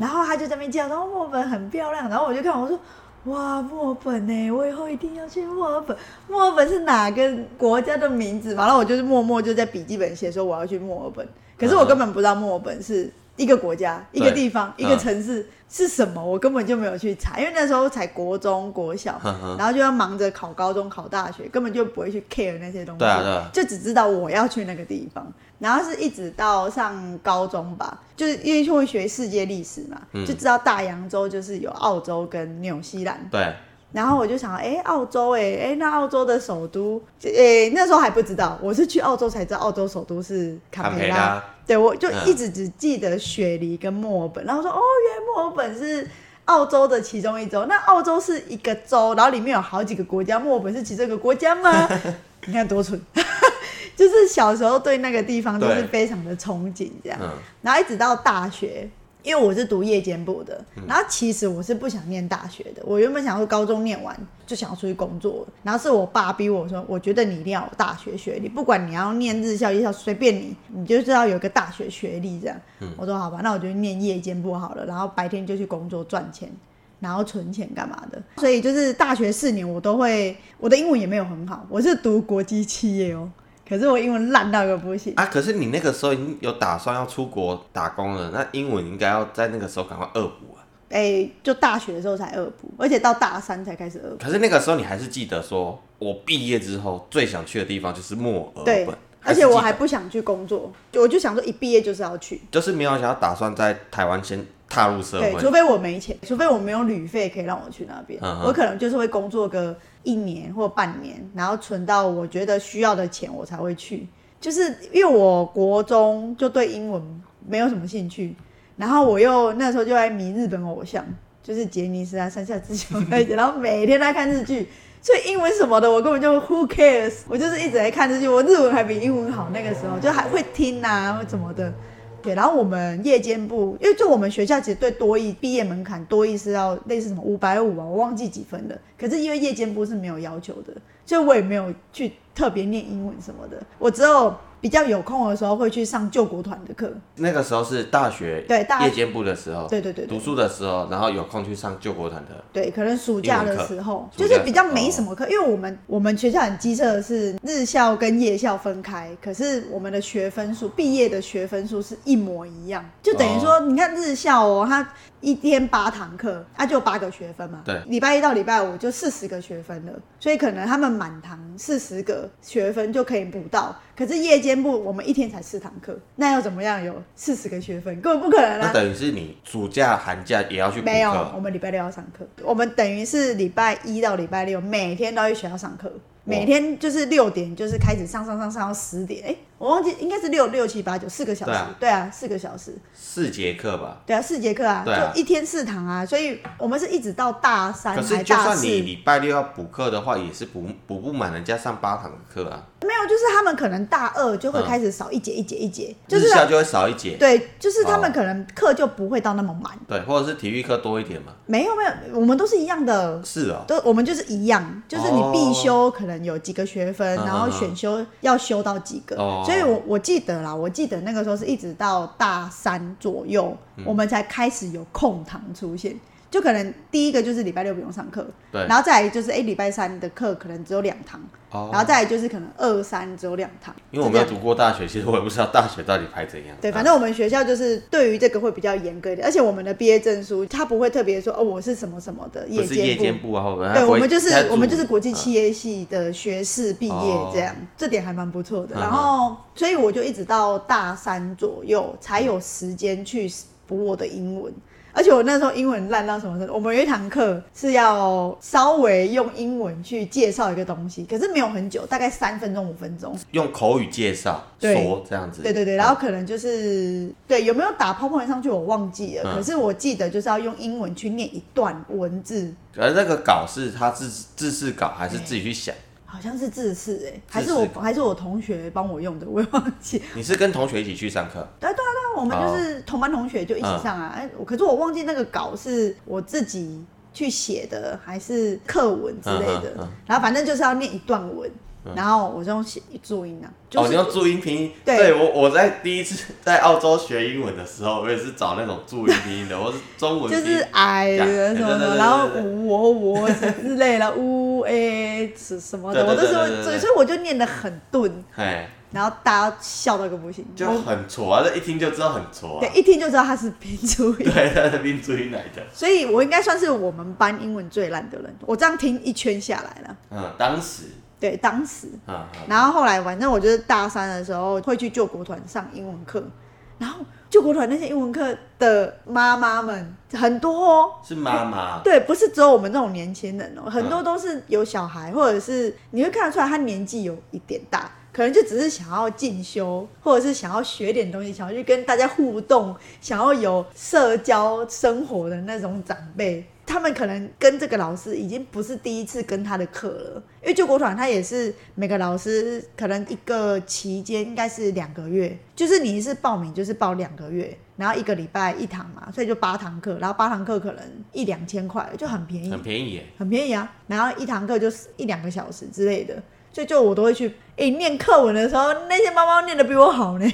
然后他就在那边介绍，说墨尔本很漂亮，然后我就看我说。哇，墨尔本呢？我以后一定要去墨尔本。墨尔本是哪个国家的名字嘛？然后我就是默默就在笔记本写说我要去墨尔本，可是我根本不知道墨尔本是一个国家、一个地方、一嗯个城市是什么，我根本就没有去查，因为那时候才国中、国小然后就要忙着考高中、考大学，根本就不会去 care 那些东西。就只知道我要去那个地方，然后是一直到上高中吧，就是因为会学世界历史嘛，嗯。就知道大洋洲就是有澳洲跟纽西兰，对，然后我就想，哎、澳洲、哎，哎，那澳洲的首都，哎、那时候还不知道，我是去澳洲才知道澳洲首都是坎坎培拉。对，我就嗯一直只记得雪梨跟墨尔本，然后说，哦，原来墨尔本是澳洲的其中一州，那澳洲是一个州，然后里面有好几个国家，墨尔本是其中一个国家吗？你看多蠢，就是小时候对那个地方都是非常的憧憬这样。嗯，然后一直到大学，因为我是读夜间部的，嗯然后其实我是不想念大学的。我原本想说高中念完就想要出去工作，然后是我爸逼我说，我觉得你一定要有大学学历，不管你要念日校、夜校，随便你，你就知道有一个大学学历这样。嗯我说好吧，那我就念夜间部好了，然后白天就去工作赚钱。然后存钱干嘛的？所以就是大学四年我都会，我的英文也没有很好，我是读国际企业哦，可是我英文烂到一个不行。啊，可是你那个时候已经有打算要出国打工了，那英文应该要在那个时候赶快恶补啊。哎、就大学的时候才恶补，而且到大三才开始恶补。可是那个时候你还是记得说，我毕业之后最想去的地方就是墨尔对本，，而且我还不想去工作，我就想说一毕业就是要去，就是没有想要打算在台湾先踏入社对，会除。非我没钱，除非我没有旅费可以让我去那边，嗯我可能就是会工作个一年或半年，然后存到我觉得需要的钱，我才会去。就是因为我国中就对英文没有什么兴趣，然后我又那时候就在迷日本偶像，就是杰尼斯啊、山下智久那些，然后每天都在看日剧。所以英文什么的，我根本就 who cares，我就是一直在看日剧，我日文还比英文好。那个时候就还会听啊或怎么的，对。然后我们夜间部，因为就我们学校其实对多艺毕业门槛，多艺是要类似什么五百五啊，我忘记几分了。可是因为夜间部是没有要求的，所以我也没有去特别念英文什么的。我只有比较有空的时候会去上救国团的课，那个时候是大学对大夜间部的时候，对对对对读书的时候，然后有空去上救国团的。对，可能暑假的时候，就是比较没什么课，因为我们我们学校很机车的是日校跟夜校分开，可是我们的学分数毕业的学分数是一模一样，就等于说，你看日校哦，它一天八堂课，它就八个学分嘛，对礼拜一到礼拜五就四十个学分了，所以可能他们满堂四十个学分就可以补到，可是夜间部我们一天才四堂课，那要怎么样有四十个学分？根本不可能啊！那等于是你暑假、寒假也要去补没有，课我们礼拜六要上课。我们等于是礼拜一到礼拜六每天都要去学校上课，每天就是六点就是开始上上上上到十点。哎、我忘记应该是六六七八九四个小时。对啊四个小时。四节课吧。对啊，四节课啊，啊就一天四堂啊，所以我们是一直到大三可还是就算大四。你礼拜六要补课的话，也是补补不满人家上八堂的课啊。没有，就是他们可能大二就会嗯。开始少一节一节一节，就是他日校就会少一节，对，就是他们哦可能课就不会到那么满。对，或者是体育课多一点嘛。没有没有，我们都是一样的。是哦，都我们就是一样，就是你必修可能有几个学分，哦。然后选修要修到几个，哦。所以我我记得啦，我记得那个时候是一直到大三左右，嗯。我们才开始有空堂出现。就可能第一个就是礼拜六不用上课，对。然后再来就是哎礼拜三的课可能只有两堂，哦。然后再来就是可能二三只有两堂，因为我没有是这样。读过大学，其实我也不知道大学到底排怎样。对，啊反正我们学校就是对于这个会比较严格一点，而且我们的毕业证书它不会特别说哦我是什么什么的不是夜夜间部啊，或者对，我们就是我们就是国际企业系的学士毕业哦。这样，这点还蛮不错的。嗯然后，所以我就一直到大三左右才有时间去补我的英文。而且我那时候英文烂到什么程度？我们有一堂课是要稍微用英文去介绍一个东西，可是没有很久，大概三分钟五分钟。用口语介绍说这样子。对对对，然后可能就是对有没有打 PowerPoint 上去我忘记了，嗯可是我记得就是要用英文去念一段文字，可是那个稿是他自自式稿还是自己去想？好像是自试哎，还是我还是我同学帮我用的，我也忘记。你是跟同学一起去上课？对对对，我们就是同班同学就一起上啊。可是我忘记那个稿是我自己去写的，还是课文之类的。嗯嗯嗯然后反正就是要念一段文，然后我就用写注音啊，就哦，你用注音拼音？对我我在第一次在澳洲学英文的时候，我也是找那种注音拼音的，我是中文就是哎讲什么的，对对对对然后我我我之类的，呜哎什什么的，我都是会对对对对所以我就念得很钝，嘿，然后大家笑到个不行，就很挫啊，这一听就知道很挫啊对。一听就知道他是拼注音。对，他是拼注音来的。所以我应该算是我们班英文最烂的人。我这样听一圈下来了，嗯，当时，对，当时。然后后来，反正我就是大三的时候会去救国团上英文课，然后救国团那些英文课的妈妈们很多哦，是妈妈。对，不是只有我们这种年轻人哦，很多都是有小孩，或者是你会看得出来他年纪有一点大，可能就只是想要进修，或者是想要学点东西，想要去跟大家互动，想要有社交生活的那种长辈。他们可能跟这个老师已经不是第一次跟他的课了，因为救国团他也是每个老师可能一个期间应该是两个月，就是你是报名就是报两个月，然后一个礼拜一堂嘛，所以就八堂课，然后八堂课可能一两千块，就很便宜，很便宜，很便宜啊。然后一堂课就是一两个小时之类的，所以就我都会去。诶、念课文的时候，那些猫猫念的比我好呢。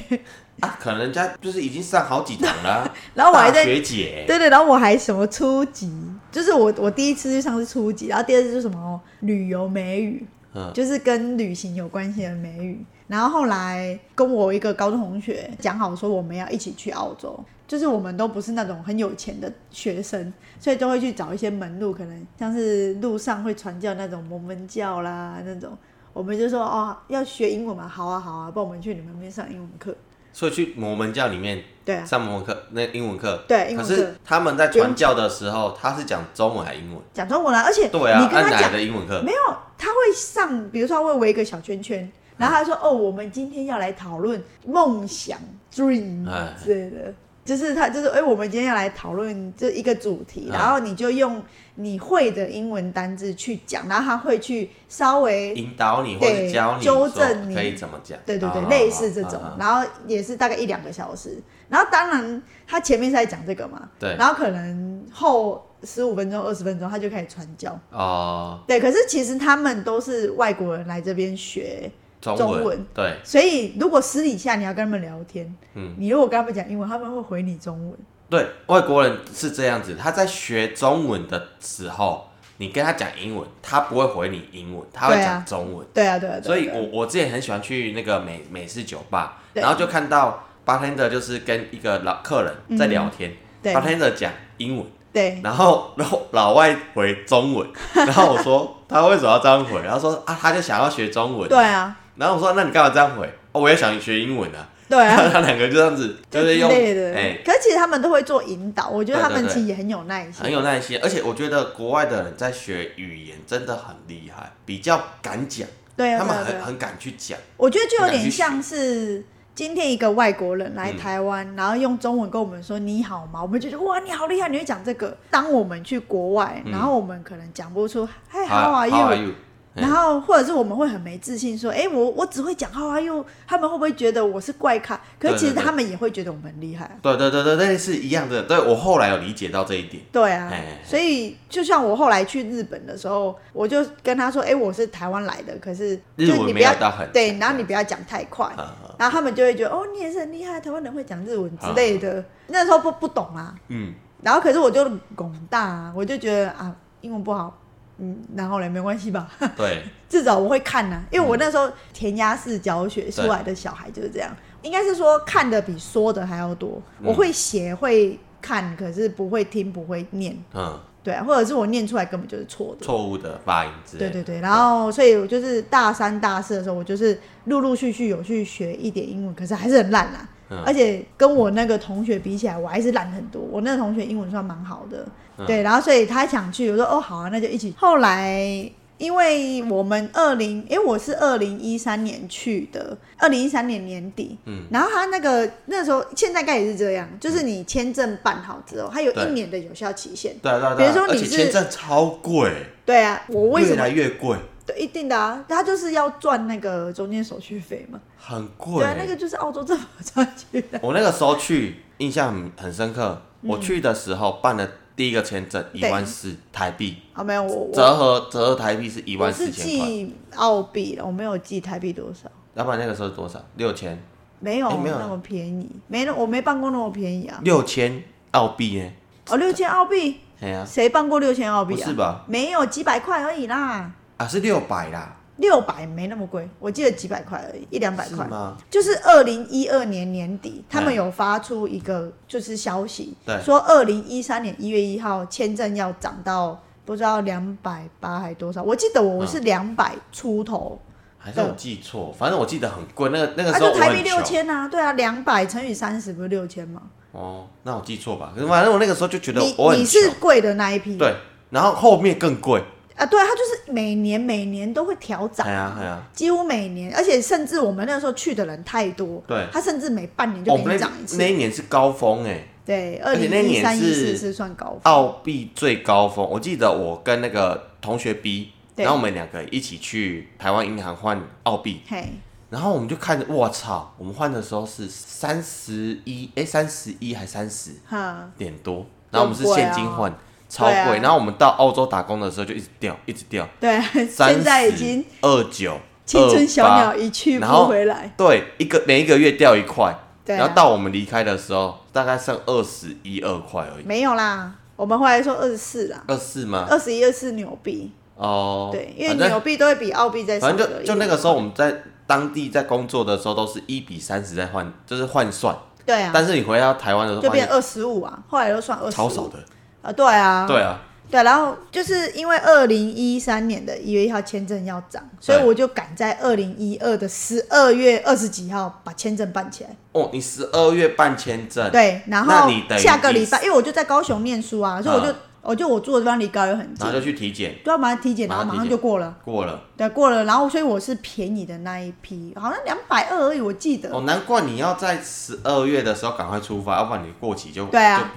啊，可能人家就是已经上好几堂了啊，然后我还在大学姐，对对，然后我还什么初级，就是我我第一次去上是初级，然后第二次就是什么旅游美语，嗯就是跟旅行有关系的美语。然后后来跟我一个高中同学讲好说我们要一起去澳洲，就是我们都不是那种很有钱的学生，所以都会去找一些门路，可能像是路上会传教那种摩门教啦那种。我们就说哦，要学英文嘛，好啊好啊，帮我们去你们那边上英文课。所以去摩门教里面对啊，上摩门课，那英文课，对英文课可是他们在传教的时候，他是讲中文还是英文？讲中文啦，而且对啊，你跟他讲英文课？没有，他会上，比如说他会围一个小圈圈，然后他说：“哦，我们今天要来讨论梦想 （dream） 哎之类的。”就是他就是哎、我们今天要来讨论这一个主题，哎然后你就用你会的英文单字去讲，然后他会去稍微引导你或者对教你纠正你。可以怎么讲？对对对，啊类似这种。然后也是大概一两个小时，然后当然他前面是在讲这个嘛，对。然后可能后十五分钟、二十分钟他就开始传教，哦，对，可是其实他们都是外国人来这边学，中文中文。对，所以如果私底下你要跟他们聊天，嗯。你如果跟他们讲英文，他们会回你中文。对，外国人是这样子，他在学中文的时候，你跟他讲英文，他不会回你英文，他会讲中文。对啊，对啊，所以我我之前很喜欢去那个美美式酒吧，然后就看到 bartender 就是跟一个老客人在聊天、嗯。对。b a r t e n d e r 讲英文，对。然后然后老外回中文，然后我说 他为什么要这样回？他说啊，他就想要学中文。对啊，然后我说那你干嘛这样回？哦，我也想学英文啊。对啊，他两个就这样子，就是用。哎、可是其实他们都会做引导，我觉得他们对对对其实也很有耐心。很有耐心，而且我觉得国外的人在学语言真的很厉害，比较敢讲，对啊，他们。很很敢去讲。我觉得就有点像是今天一个外国人来嗯台湾，然后用中文跟我们说你好吗？我们就觉得哇你好厉害，你会讲这个。当我们去国外，嗯然后我们可能讲不出 are How are you？然后或者是我们会很没自信，说，哎、我我只会讲话啊，又他们会不会觉得我是怪咖？可是其实他们也会觉得我们很厉害啊。对对对对对，是一样的。对我后来有理解到这一点。对啊哎，所以就像我后来去日本的时候，我就跟他说：“哎、我是台湾来的，可是日文没就你不要有到很对，然后你不要讲太快，然后他们就会觉得哦，你也是很厉害，台湾人会讲日文之类的。那时候不不懂啊，嗯，然后可是我就拱大、啊，我就觉得啊，英文不好，嗯，然后嘞没关系吧，对，至少我会看呐、因为我那时候填鸭式教学出来的小孩就是这样，应该是说看的比说的还要多。嗯我会写会看，可是不会听不会念，嗯，对啊，或者是我念出来根本就是错的。错误的发音之类的。对对对，然后所以我就是大三大四的时候，我就是陆陆续续有去学一点英文，可是还是很烂啦。嗯。而且跟我那个同学比起来，我还是懒很多。我那个同学英文算蛮好的，嗯。对，然后所以他想去，我说哦好啊，那就一起。后来因为我们二零，因为我是二零一三年去的，二零一三年年底，嗯，然后他那个那时候现在应该也是这样，就是你签证办好之后，它有一年的有效期限。对对对啊比如说你是签证超贵，对啊，我为什么越来越贵，对，一定的啊，他就是要赚那个中间手续费嘛。很贵。对啊，那个就是澳洲政府赚去的。我那个时候去，印象很很深刻。我去的时候办了第一个签证，一对万四台币，啊，没有我折合折合台币是一万四千澳币了，我没有记台币多少，老板那个时候是多少？六千，没有哎没有那么便宜，没那我没办过那么便宜啊。六千澳币呢？哦，六千澳币，谁办过六千澳币啊？不是吧？没有几百块而已啦，啊是六百啦，六百没那么贵，我记得几百块而已，一两百块。就是二零一二年年底，他们哎有发出一个就是消息，对说二零一三年一月一号签证要涨到不知道两百八还多少，我记得我嗯是两百出头，还是我记错？反正我记得很贵。那个那个啊时候就台币六。千啊，对啊，两百乘以三十不是六千吗？哦，那我记错吧？可是反正我那个时候就觉得你你是。贵的那一批，对，然后后面更贵。啊，对啊，它就是每年每年都会调涨哎，呀哎呀，几乎每年，而且甚至我们那时候去的人太多，对它甚至每半年就哦，给你涨一次，那一年是高峰哎，对，二零那一三一四是是算高峰，澳币最高峰。我记得我跟那个同学 B，然后我们两个一起去台湾银行换澳币，嘿，然后我们就看着，我操，我们换的时候是三十一，哎，三十一还三十哈，点多，然后我们是现金换，超贵。然后我们到澳洲打工的时候就一直掉，一直掉，对，三现在已经二九，青春小鸟一去不回来，对，一个每一个月掉一块，然后到我们离开的时候，大概剩二十一二块而已，没有啦，我们后来说二十四啦，二十四吗？二十一、二四纽币，哦，对，因为反正纽币都会比澳币在少反正就就那个时候我们在当地在工作的时候都是一比三十在换，就是换算，对啊，但是你回到台湾的时候就变二十五啊，后来都算二十超少的，啊，对啊，对啊，对，然后就是因为二零一三年的一月一号签证要涨，所以我就赶在二零一二的十二月二十几号把签证办起来。哦，你十二月办签证，对，然后下个礼拜，因为我就在高雄念书啊，所以我就、嗯我就我住的地方离高雄很近。然后，就去体检，都要马上体检，然后马上就过了。过了，对，过了，然后所以我是便宜的那一批，好像两百二而已，我记得。哦，难怪你要在十二月的时候赶快出发，要不然你过期就对啊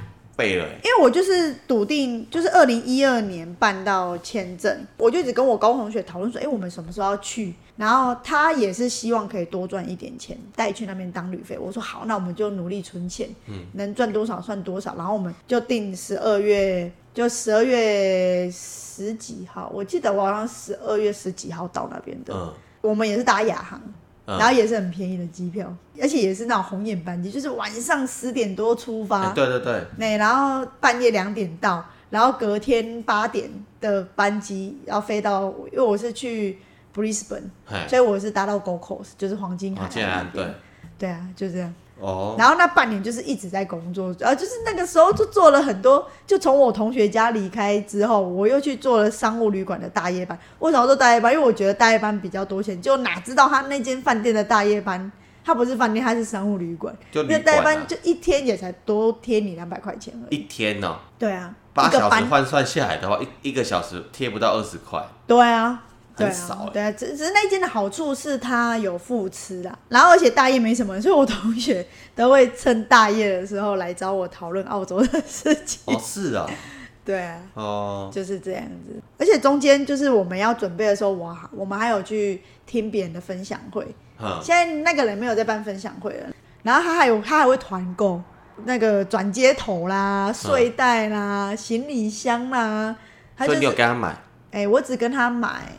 因为我就是笃定，就是二零一二年办到签证，我就一直跟我高中同学讨论说，哎、我们什么时候要去？然后他也是希望可以多赚一点钱，带去那边当旅费。我说好，那我们就努力存钱，嗯能赚多少算多少。然后我们就定十二月，就十二月十几号，我记得我好像十二月十几号到那边的。嗯，我们也是打亚航，嗯然后也是很便宜的机票，而且也是那种红眼班机，就是晚上十点多出发。哎对对对，那然后半夜两点到，然后隔天八点的班机要飞到，因为我是去 Brisbane，嘿，所以我是搭到 Gold Coast，就是黄金海哦，岸对那边。，对啊，就这样。哦，然后那半年就是一直在工作，然后就是那个时候就做了很多，就从我同学家离开之后，我又去做了商务旅馆的大夜班。为什么做大夜班？因为我觉得大夜班比较多钱，就哪知道他那间饭店的大夜班，他不是饭店，他是商务旅馆，就旅那大夜班就一天也才多贴你两百块钱而已。一天哦，对啊，八一个班小时换算下来的话，一一个小时贴不到二十块，对啊，对很少欸，啊对啊，只只是那间的好处是它有副吃啦，然后而且大夜没什么人，所以我同学都会趁大夜的时候来找我讨论澳洲的事情。哦，是啊，对啊，哦，就是这样子。而且中间就是我们要准备的时候，我我们还有去听别人的分享会。嗯，现在那个人没有在办分享会了，然后他还有他还会团购那个转接头啦、睡袋啦、行李箱啦。他所以你有就是跟他买？哎、我只跟他买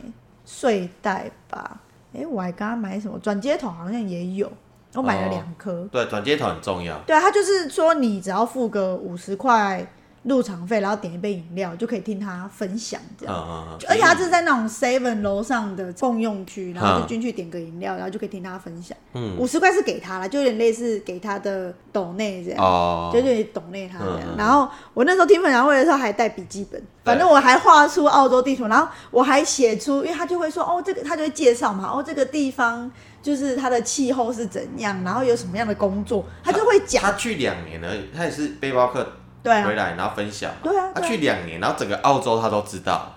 睡袋吧。哎、我还刚刚买什么转接头，好像也有，我买了哦两颗。对，转接头很重要。对啊，他就是说你只要付个五十块入场费，然后点一杯饮料，就可以听他分享这嗯样。而且他是在那种 Seven 楼上的共用区，然后就嗯进去点个饮料，然后就可以听他分享。嗯五十块是给他了，就有点类似给他的抖内这样。哦，就有点抖内他这样，然后我那时候听分享会的时候还带笔记本，反正我还画出澳洲地图，然后我还写出，因为他就会说哦，这个他就会介绍嘛，哦，这个地方就是它的气候是怎样，然后有什么样的工作，他就会讲，他去两年而已，他也是背包客对啊回，来然后分享嘛。对啊对啊他去两年，然后整个澳洲他都知道。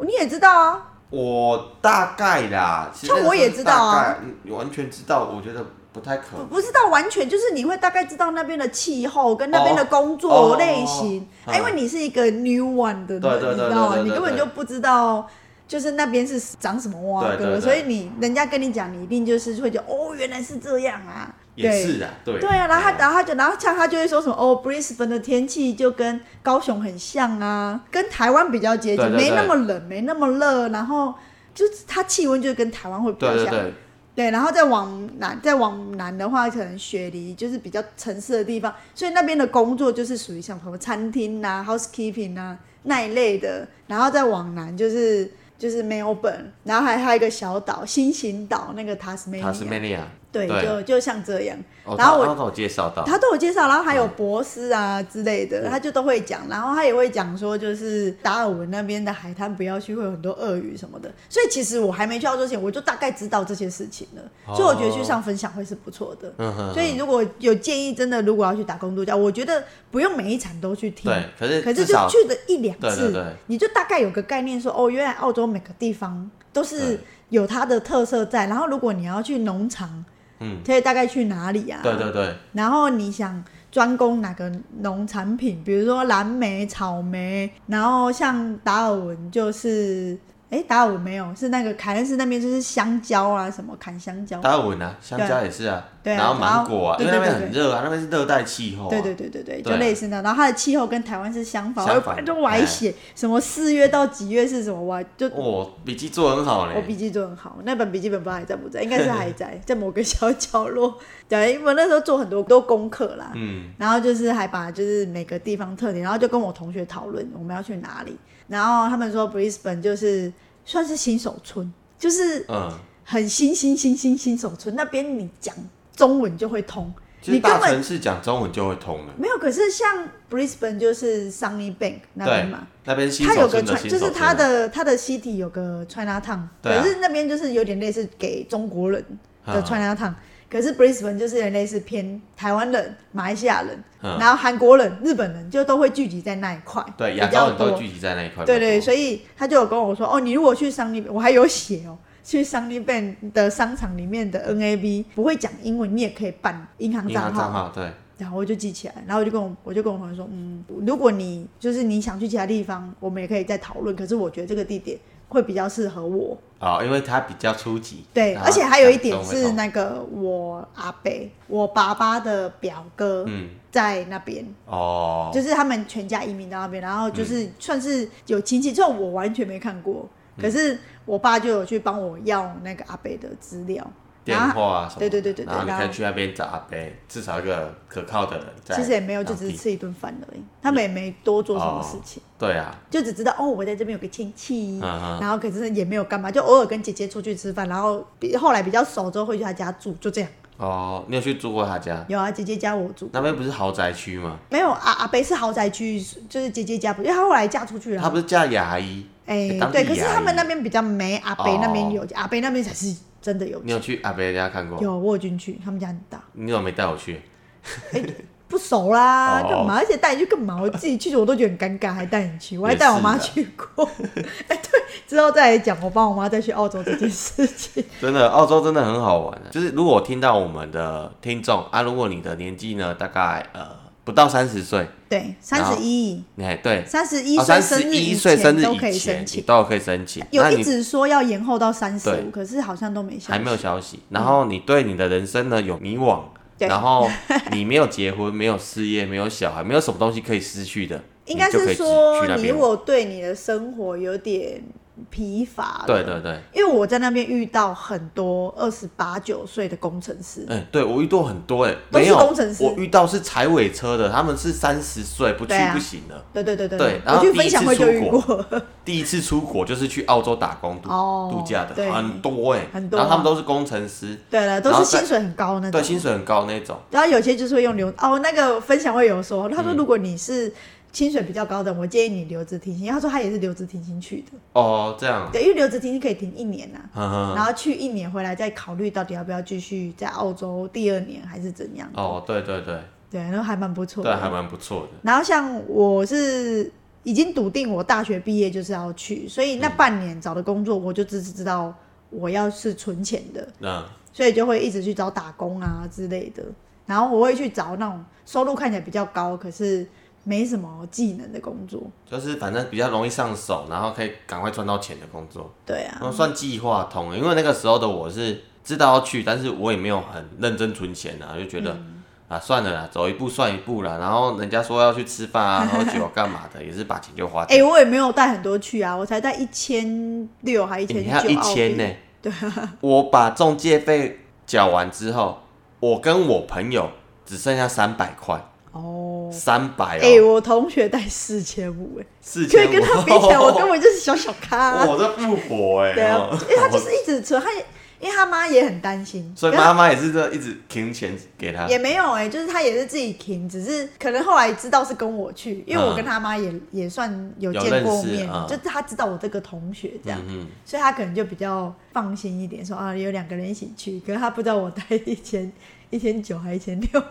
你也知道啊，我大概啦，其实像我也知道啊大概，嗯完全知道，我觉得不太可能。不不是到完全，就是你会大概知道那边的气候跟那边的工作哦类型，因为你是一个 new one 的人，对对对你知道吗？对对对你根本就不知道。就是那边是长什么蛙哥，对对对所以你人家跟你讲，你一定就是会觉得哦，原来是这样啊。也对是啊，对。对啊，然后他，嗯然后他就，然后像他就会说什么哦，Brisbane 的天气就跟高雄很像啊，跟台湾比较接近，对对对没那么冷，没那么热，然后就是它气温就跟台湾会比较像。对然后再往南，再往南的话，可能雪梨就是比较城市的地方，所以那边的工作就是属于像什么餐厅啊、housekeeping 啊那一类的，然后再往南就是就是 Melbourne，然后还还有一个小岛新型岛那个塔斯梅尼亚，塔斯梅尼亚，对，对。就就像这样。哦，然后我他他都有介绍到，他都有介绍，然后还有博斯啊之类的，他就都会讲，然后他也会讲说，就是达尔文那边的海滩不要去，会有很多鳄鱼什么的。所以其实我还没去澳洲前，我就大概知道这些事情了，哦所以我觉得去上分享会是不错的。嗯哼，所以如果有建议，真的如果要去打工度假，我觉得不用每一场都去听，对，可是可是就去了一两次，对对。对你就大概有个概念说，哦，原来澳洲每个地方都是有它的特色在。然后如果你要去农场，嗯，可以大概去哪里啊？对对对，然后你想专攻哪个农产品，比如说蓝莓、草莓，然后像达尔文就是，哎，达尔文没有，是那个凯恩斯那边就是香蕉啊，什么砍香蕉。达尔文啊，香蕉也是啊，对啊然后芒果啊，因为那边很热啊，那边是热带气候啊，对对对对对，就类似那，然后它的气候跟台湾是相反，相反我反正我还写什么四月到几月是什么，我还就哦，笔记做得很好嘞，我笔记做很好，那本笔记本不知道还在不在，应该是还在，在某个小角落。对，因为我那时候做很多多功课啦，嗯，然后就是还把就是每个地方特点，然后就跟我同学讨论我们要去哪里，然后他们说 Brisbane 就是算是新手村，就是嗯，很新新新新新手村，那边你讲中文就会通，其实大你根本城市讲中文就会通了，没有。可是像 Brisbane 就是 Sunny Bank 那边嘛，，那边新它有个手村的就是它的它的 city 有个 China Town，、啊可是那边就是有点类似给中国人的啊 China Town，、可是 Brisbane 就是类似偏台湾人、马来西亚人，嗯然后韩国人、日本人就都会聚集在那一块，对，比亚洲较多人都聚集在那一块，对对，所以他就有跟我说，哦，你如果去桑尼，我还有写哦，去桑尼 b 的商场里面的 NAB 不会讲英文，你也可以办银行银账号。账号，对，然后我就记起来，然后我就跟我我就跟我朋友说，嗯，如果你就是你想去其他地方，我们也可以再讨论。可是我觉得这个地点会比较适合我。哦，因为它比较初级，对，而且还有一点是那个我阿伯，我爸爸的表哥嗯，在那边，哦，就是他们全家移民到那边，然后就是算是有亲戚，这种我完全没看过，嗯。可是我爸就有去帮我要那个阿北的资料，电话啊什么的，对对对对对然后你可以去那边找阿伯，至少一个可靠的人在。其实也没有，就只是吃一顿饭而已，他们也没多做什么事情，对啊，就只知道哦，我在这边有个亲戚，嗯然后可是也没有干嘛，就偶尔跟姐姐出去吃饭，然后比后来比较熟之后会去他家住，就这样。哦，你有去住过他家？有啊，姐姐家我住，那边不是豪宅区吗？没有阿阿北是豪宅区，就是姐姐家不，因为她后来嫁出去了。她不是嫁牙医？哎、对，可是他们那边比较没，阿北那边哦有，阿北那边才是真的有你有去阿伯家看过？有我有进去，他们家很大，你怎么没带我去？不熟啦，哦干嘛？而且带你去干嘛？我自己去我都觉得很尴尬，还带你去，我还带我妈去过。哎、对，之后再来讲我帮我妈再去澳洲这件事情。真的，澳洲真的很好玩。就是如果我听到我们的听众啊，如果你的年纪呢大概呃不到三十岁，对，三十一，哎，对，三十一哦，岁三十生日一岁生日都可以申请。你都可以申请。有一直说要延后到三十五，可是好像都没消息。还没有消息，然后你对你的人生呢有迷惘，然后你没有结婚，没有事业，没有小孩，没有什么东西可以失去的，应该是说你如果对你的生活有点疲乏了，对对对，因为我在那边遇到很多二十八九岁的工程师，嗯，对我遇到很多哎，都是没有工程师。我遇到是踩尾车的，他们是三十岁不去不行的。对对对对然后我去分享会就遇第一次过，第一次出国就是去澳洲打工度、哦度假的，很多哎、很多然后他们都是工程师，对了，都是薪水很高那种，对，薪水很高那种。然后有些就是会用流哦，那个分享会有说，嗯他说如果你是薪水比较高的，我建议你留职停薪。他说他也是留职停薪去的，哦，这样，对，因为留职停薪可以停一年呐、呵呵然后去一年回来再考虑到底要不要继续在澳洲第二年还是怎样。哦，对对对，对，然后还蛮不错对，的。还蛮不错的。然后像我是已经笃定我大学毕业就是要去，所以那半年找的工作我就只是知道我要是存钱的，嗯，所以就会一直去找打工啊之类的。然后我会去找那种收入看起来比较高，可是没什么技能的工作。就是反正比较容易上手，然后可以赶快赚到钱的工作，对啊，那算计划通。因为那个时候的我是知道要去，但是我也没有很认真存钱啊，就觉得。嗯啊，算了啦，走一步算一步啦。然后人家说要去吃饭啊、喝酒干嘛的，也是把钱就花掉。哎、我也没有带很多去啊，我才带一千六还一千九，你还有一千呢？对我把中介费缴完之后，我跟我朋友只剩下三百块，哦，三百哎、哦，我同学带四千五，哎，四所以跟他比起来，我根本就是小小咖、啊。我这富婆哎，对啊哦，因为他就是一直存，他也因为他妈也很担心，所以他妈妈也是这一直停钱给他。也没有哎、就是他也是自己停，只是可能后来知道是跟我去，因为我跟他妈也、也算有有见过面，嗯。就是他知道我这个同学这样，嗯。所以他可能就比较放心一点，说啊有两个人一起去，可是他不知道我带一千一千九还一千六，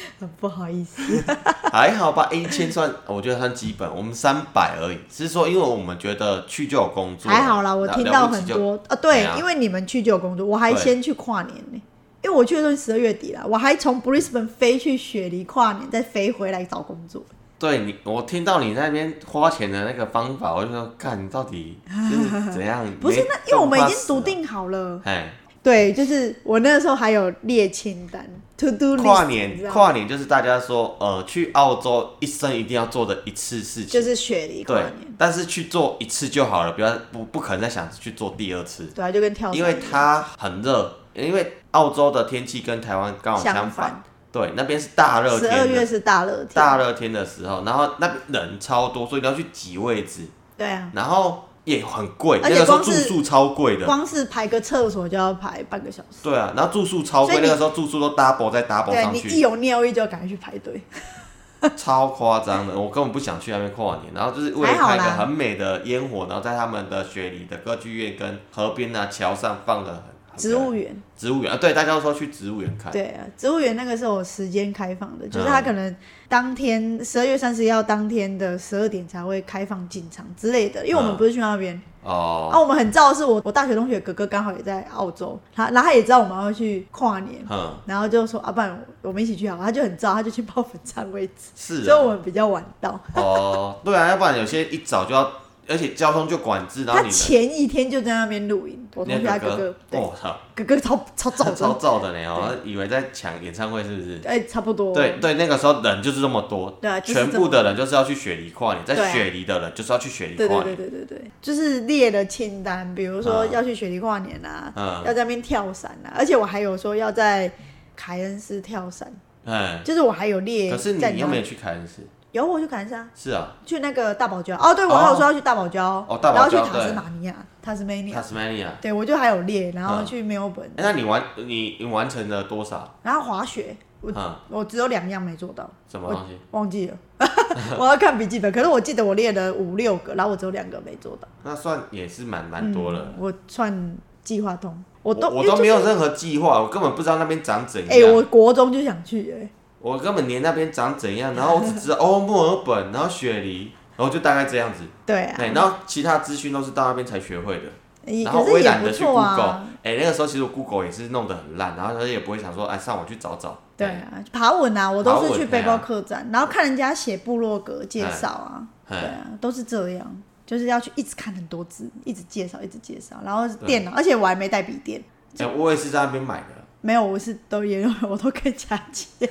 很不好意思。嗯，还好吧，一千算我觉得算基本，我们三百而已。只是说，因为我们觉得去就有工作，还好啦，我听到很多啊，对因为你们去就有工作，我还先去跨年呢、因为我去的时候十二月底了，我还从 Brisbane 飞去雪梨跨年，再飞回来找工作。对你，我听到你那边花钱的那个方法，我就说，看你到底是怎样？不是那，因为我们已经笃定好了了，，哎，对，就是我那个时候还有列清单，to do list，跨年，跨年就是大家说，呃，去澳洲一生一定要做的一次事情，就是雪梨跨对年，，但是去做一次就好了，不要不不可能再想去做第二次，对啊，就跟跳伞因为它很热，因为澳洲的天气跟台湾刚好相相反，对，那边是大热十二月是大热天，大热天的时候，然后那边人超多，所以你要去挤位置，对啊，然后也很贵，而那个时候住宿超贵的，光是排个厕所就要排半个小时。对啊，然后住宿超贵，那个时候住宿都 double 再 double 上去。对你一，有尿意就赶快去排队，超夸张的，我根本不想去那边跨年，然后就是为了看一个很美的烟火，然后在他们的雪梨的歌剧院跟河边啊桥上放的很植物园。植物园啊，对，大家都说去植物园看，对啊，植物园那个是我时间开放的，就是嗯。它可能当天十二月三十一号当天的十二点才会开放进场之类的，因为我们嗯不是去那边。哦，啊，我们很燥的是我我大学同学哥哥刚好也在澳洲，他然后他也知道我们要去跨年，嗯，然后就说啊，不然我们一起去好了，他就很燥，他就去报粉站位置，是所以我啊，们比较晚到。哦，对啊，要不然有些一早就要，而且交通就管制，然后他你前一天就在那边露营，我同学他哥哥，对，我操，哥哥超超 早超，燥的呢，我，以为在抢演唱会是不是？哎，差不多。对对，那个时候人就是这么多，对全部的人就是要去雪梨跨年，在雪梨的人就是要去雪梨对对跨年，对对对对，就是列了清单，比如说嗯。要去雪梨跨年啊，嗯。要在那边跳伞啊，而且我还有说要在凯恩斯跳伞，哎，就是我还有列可是你又没有去凯恩斯，有我去凯恩斯啊，是啊。去那个大堡礁。哦，对我还有说要去大堡礁，哦大堡礁然后去塔斯对。马尼亚。Tasmania，，Tasmania。对我就还有列，然后嗯去墨尔本，哎那你完你你完成了多少？然后滑雪，我嗯，我只有两样没做到，什么东西？忘记了，我要看笔记本，可是我记得我列了五六个，然后我只有两个没做到，那算也是蛮蛮多了。嗯。我算计划通，我都我我都没有任何计划，我根本不知道那边长怎样。哎、我国中就想去哎、我根本连那边长怎样，然后我只知道哦墨尔本，然后雪梨，然后就大概这样子。对啊，对，然后其他资讯都是到那边才学会的。欸然后我也懒得去错 Google，啊。哎、那个时候其实 Google 也是弄得很烂，然后他也不会想说，哎，上网去找找，对啊，爬文啊，我都是去背包客栈，然后看人家写部落格介绍啊，嘿对啊，都是这样，就是要去一直看很多字，一直介绍，一直介绍，然后电脑，而且我还没带笔电，哎、我也是在那边买的。没有，我是都也有，我都跟家借，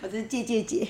我是借借借，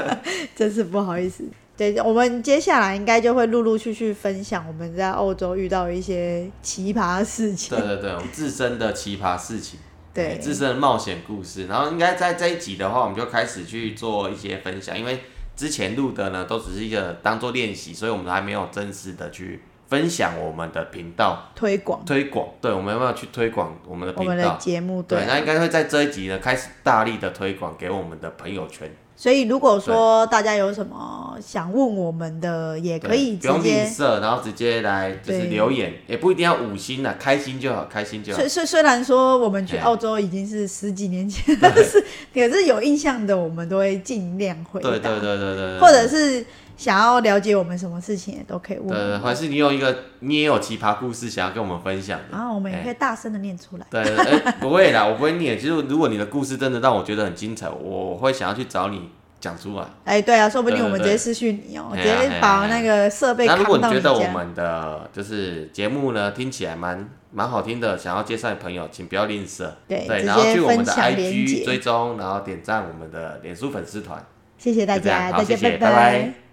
真是不好意思。对，我们接下来应该就会陆陆续续分享我们在澳洲遇到的一些奇葩事情对。对对，我们自身的奇葩事情，对哎自身的冒险故事。然后应该在这一集的话，我们就开始去做一些分享，因为之前录的呢都只是一个当做练习，所以我们还没有正式的去分享我们的频道推广推广。对，我们要不要去推广我们的我们的频道？节目，对，啊那应该会在这一集呢开始大力的推广给我们的朋友圈，所以如果说大家有什么想问我们的，也可以不用吝。啬，然后直接来就是留言，也不一定要五星啦，开心就好，开心就好虽。虽虽然说我们去哎澳洲已经是十几年前，但 是可是有印象的，我们都会尽量回答。对对对对对对，或者是想要了解我们什么事情，也都可以问我对对，们。还是你有一个你也有奇葩故事想要跟我们分享的，然后我们也可以大声的念出来。对，哎、不会啦，我不会念。其实如果你的故事真的让我觉得很精彩，我会想要去找你讲出来。哎，对啊，说不定我们直接私讯你哦，直接把那个设备那如果你。觉得我们的就是节目呢听起来蛮蛮好听的，想要介绍给朋友，请不要吝啬。对，然后接去我们的分享链 IG 接追踪，然后点赞我们的脸书粉丝团。谢谢大家，大家好谢谢拜拜拜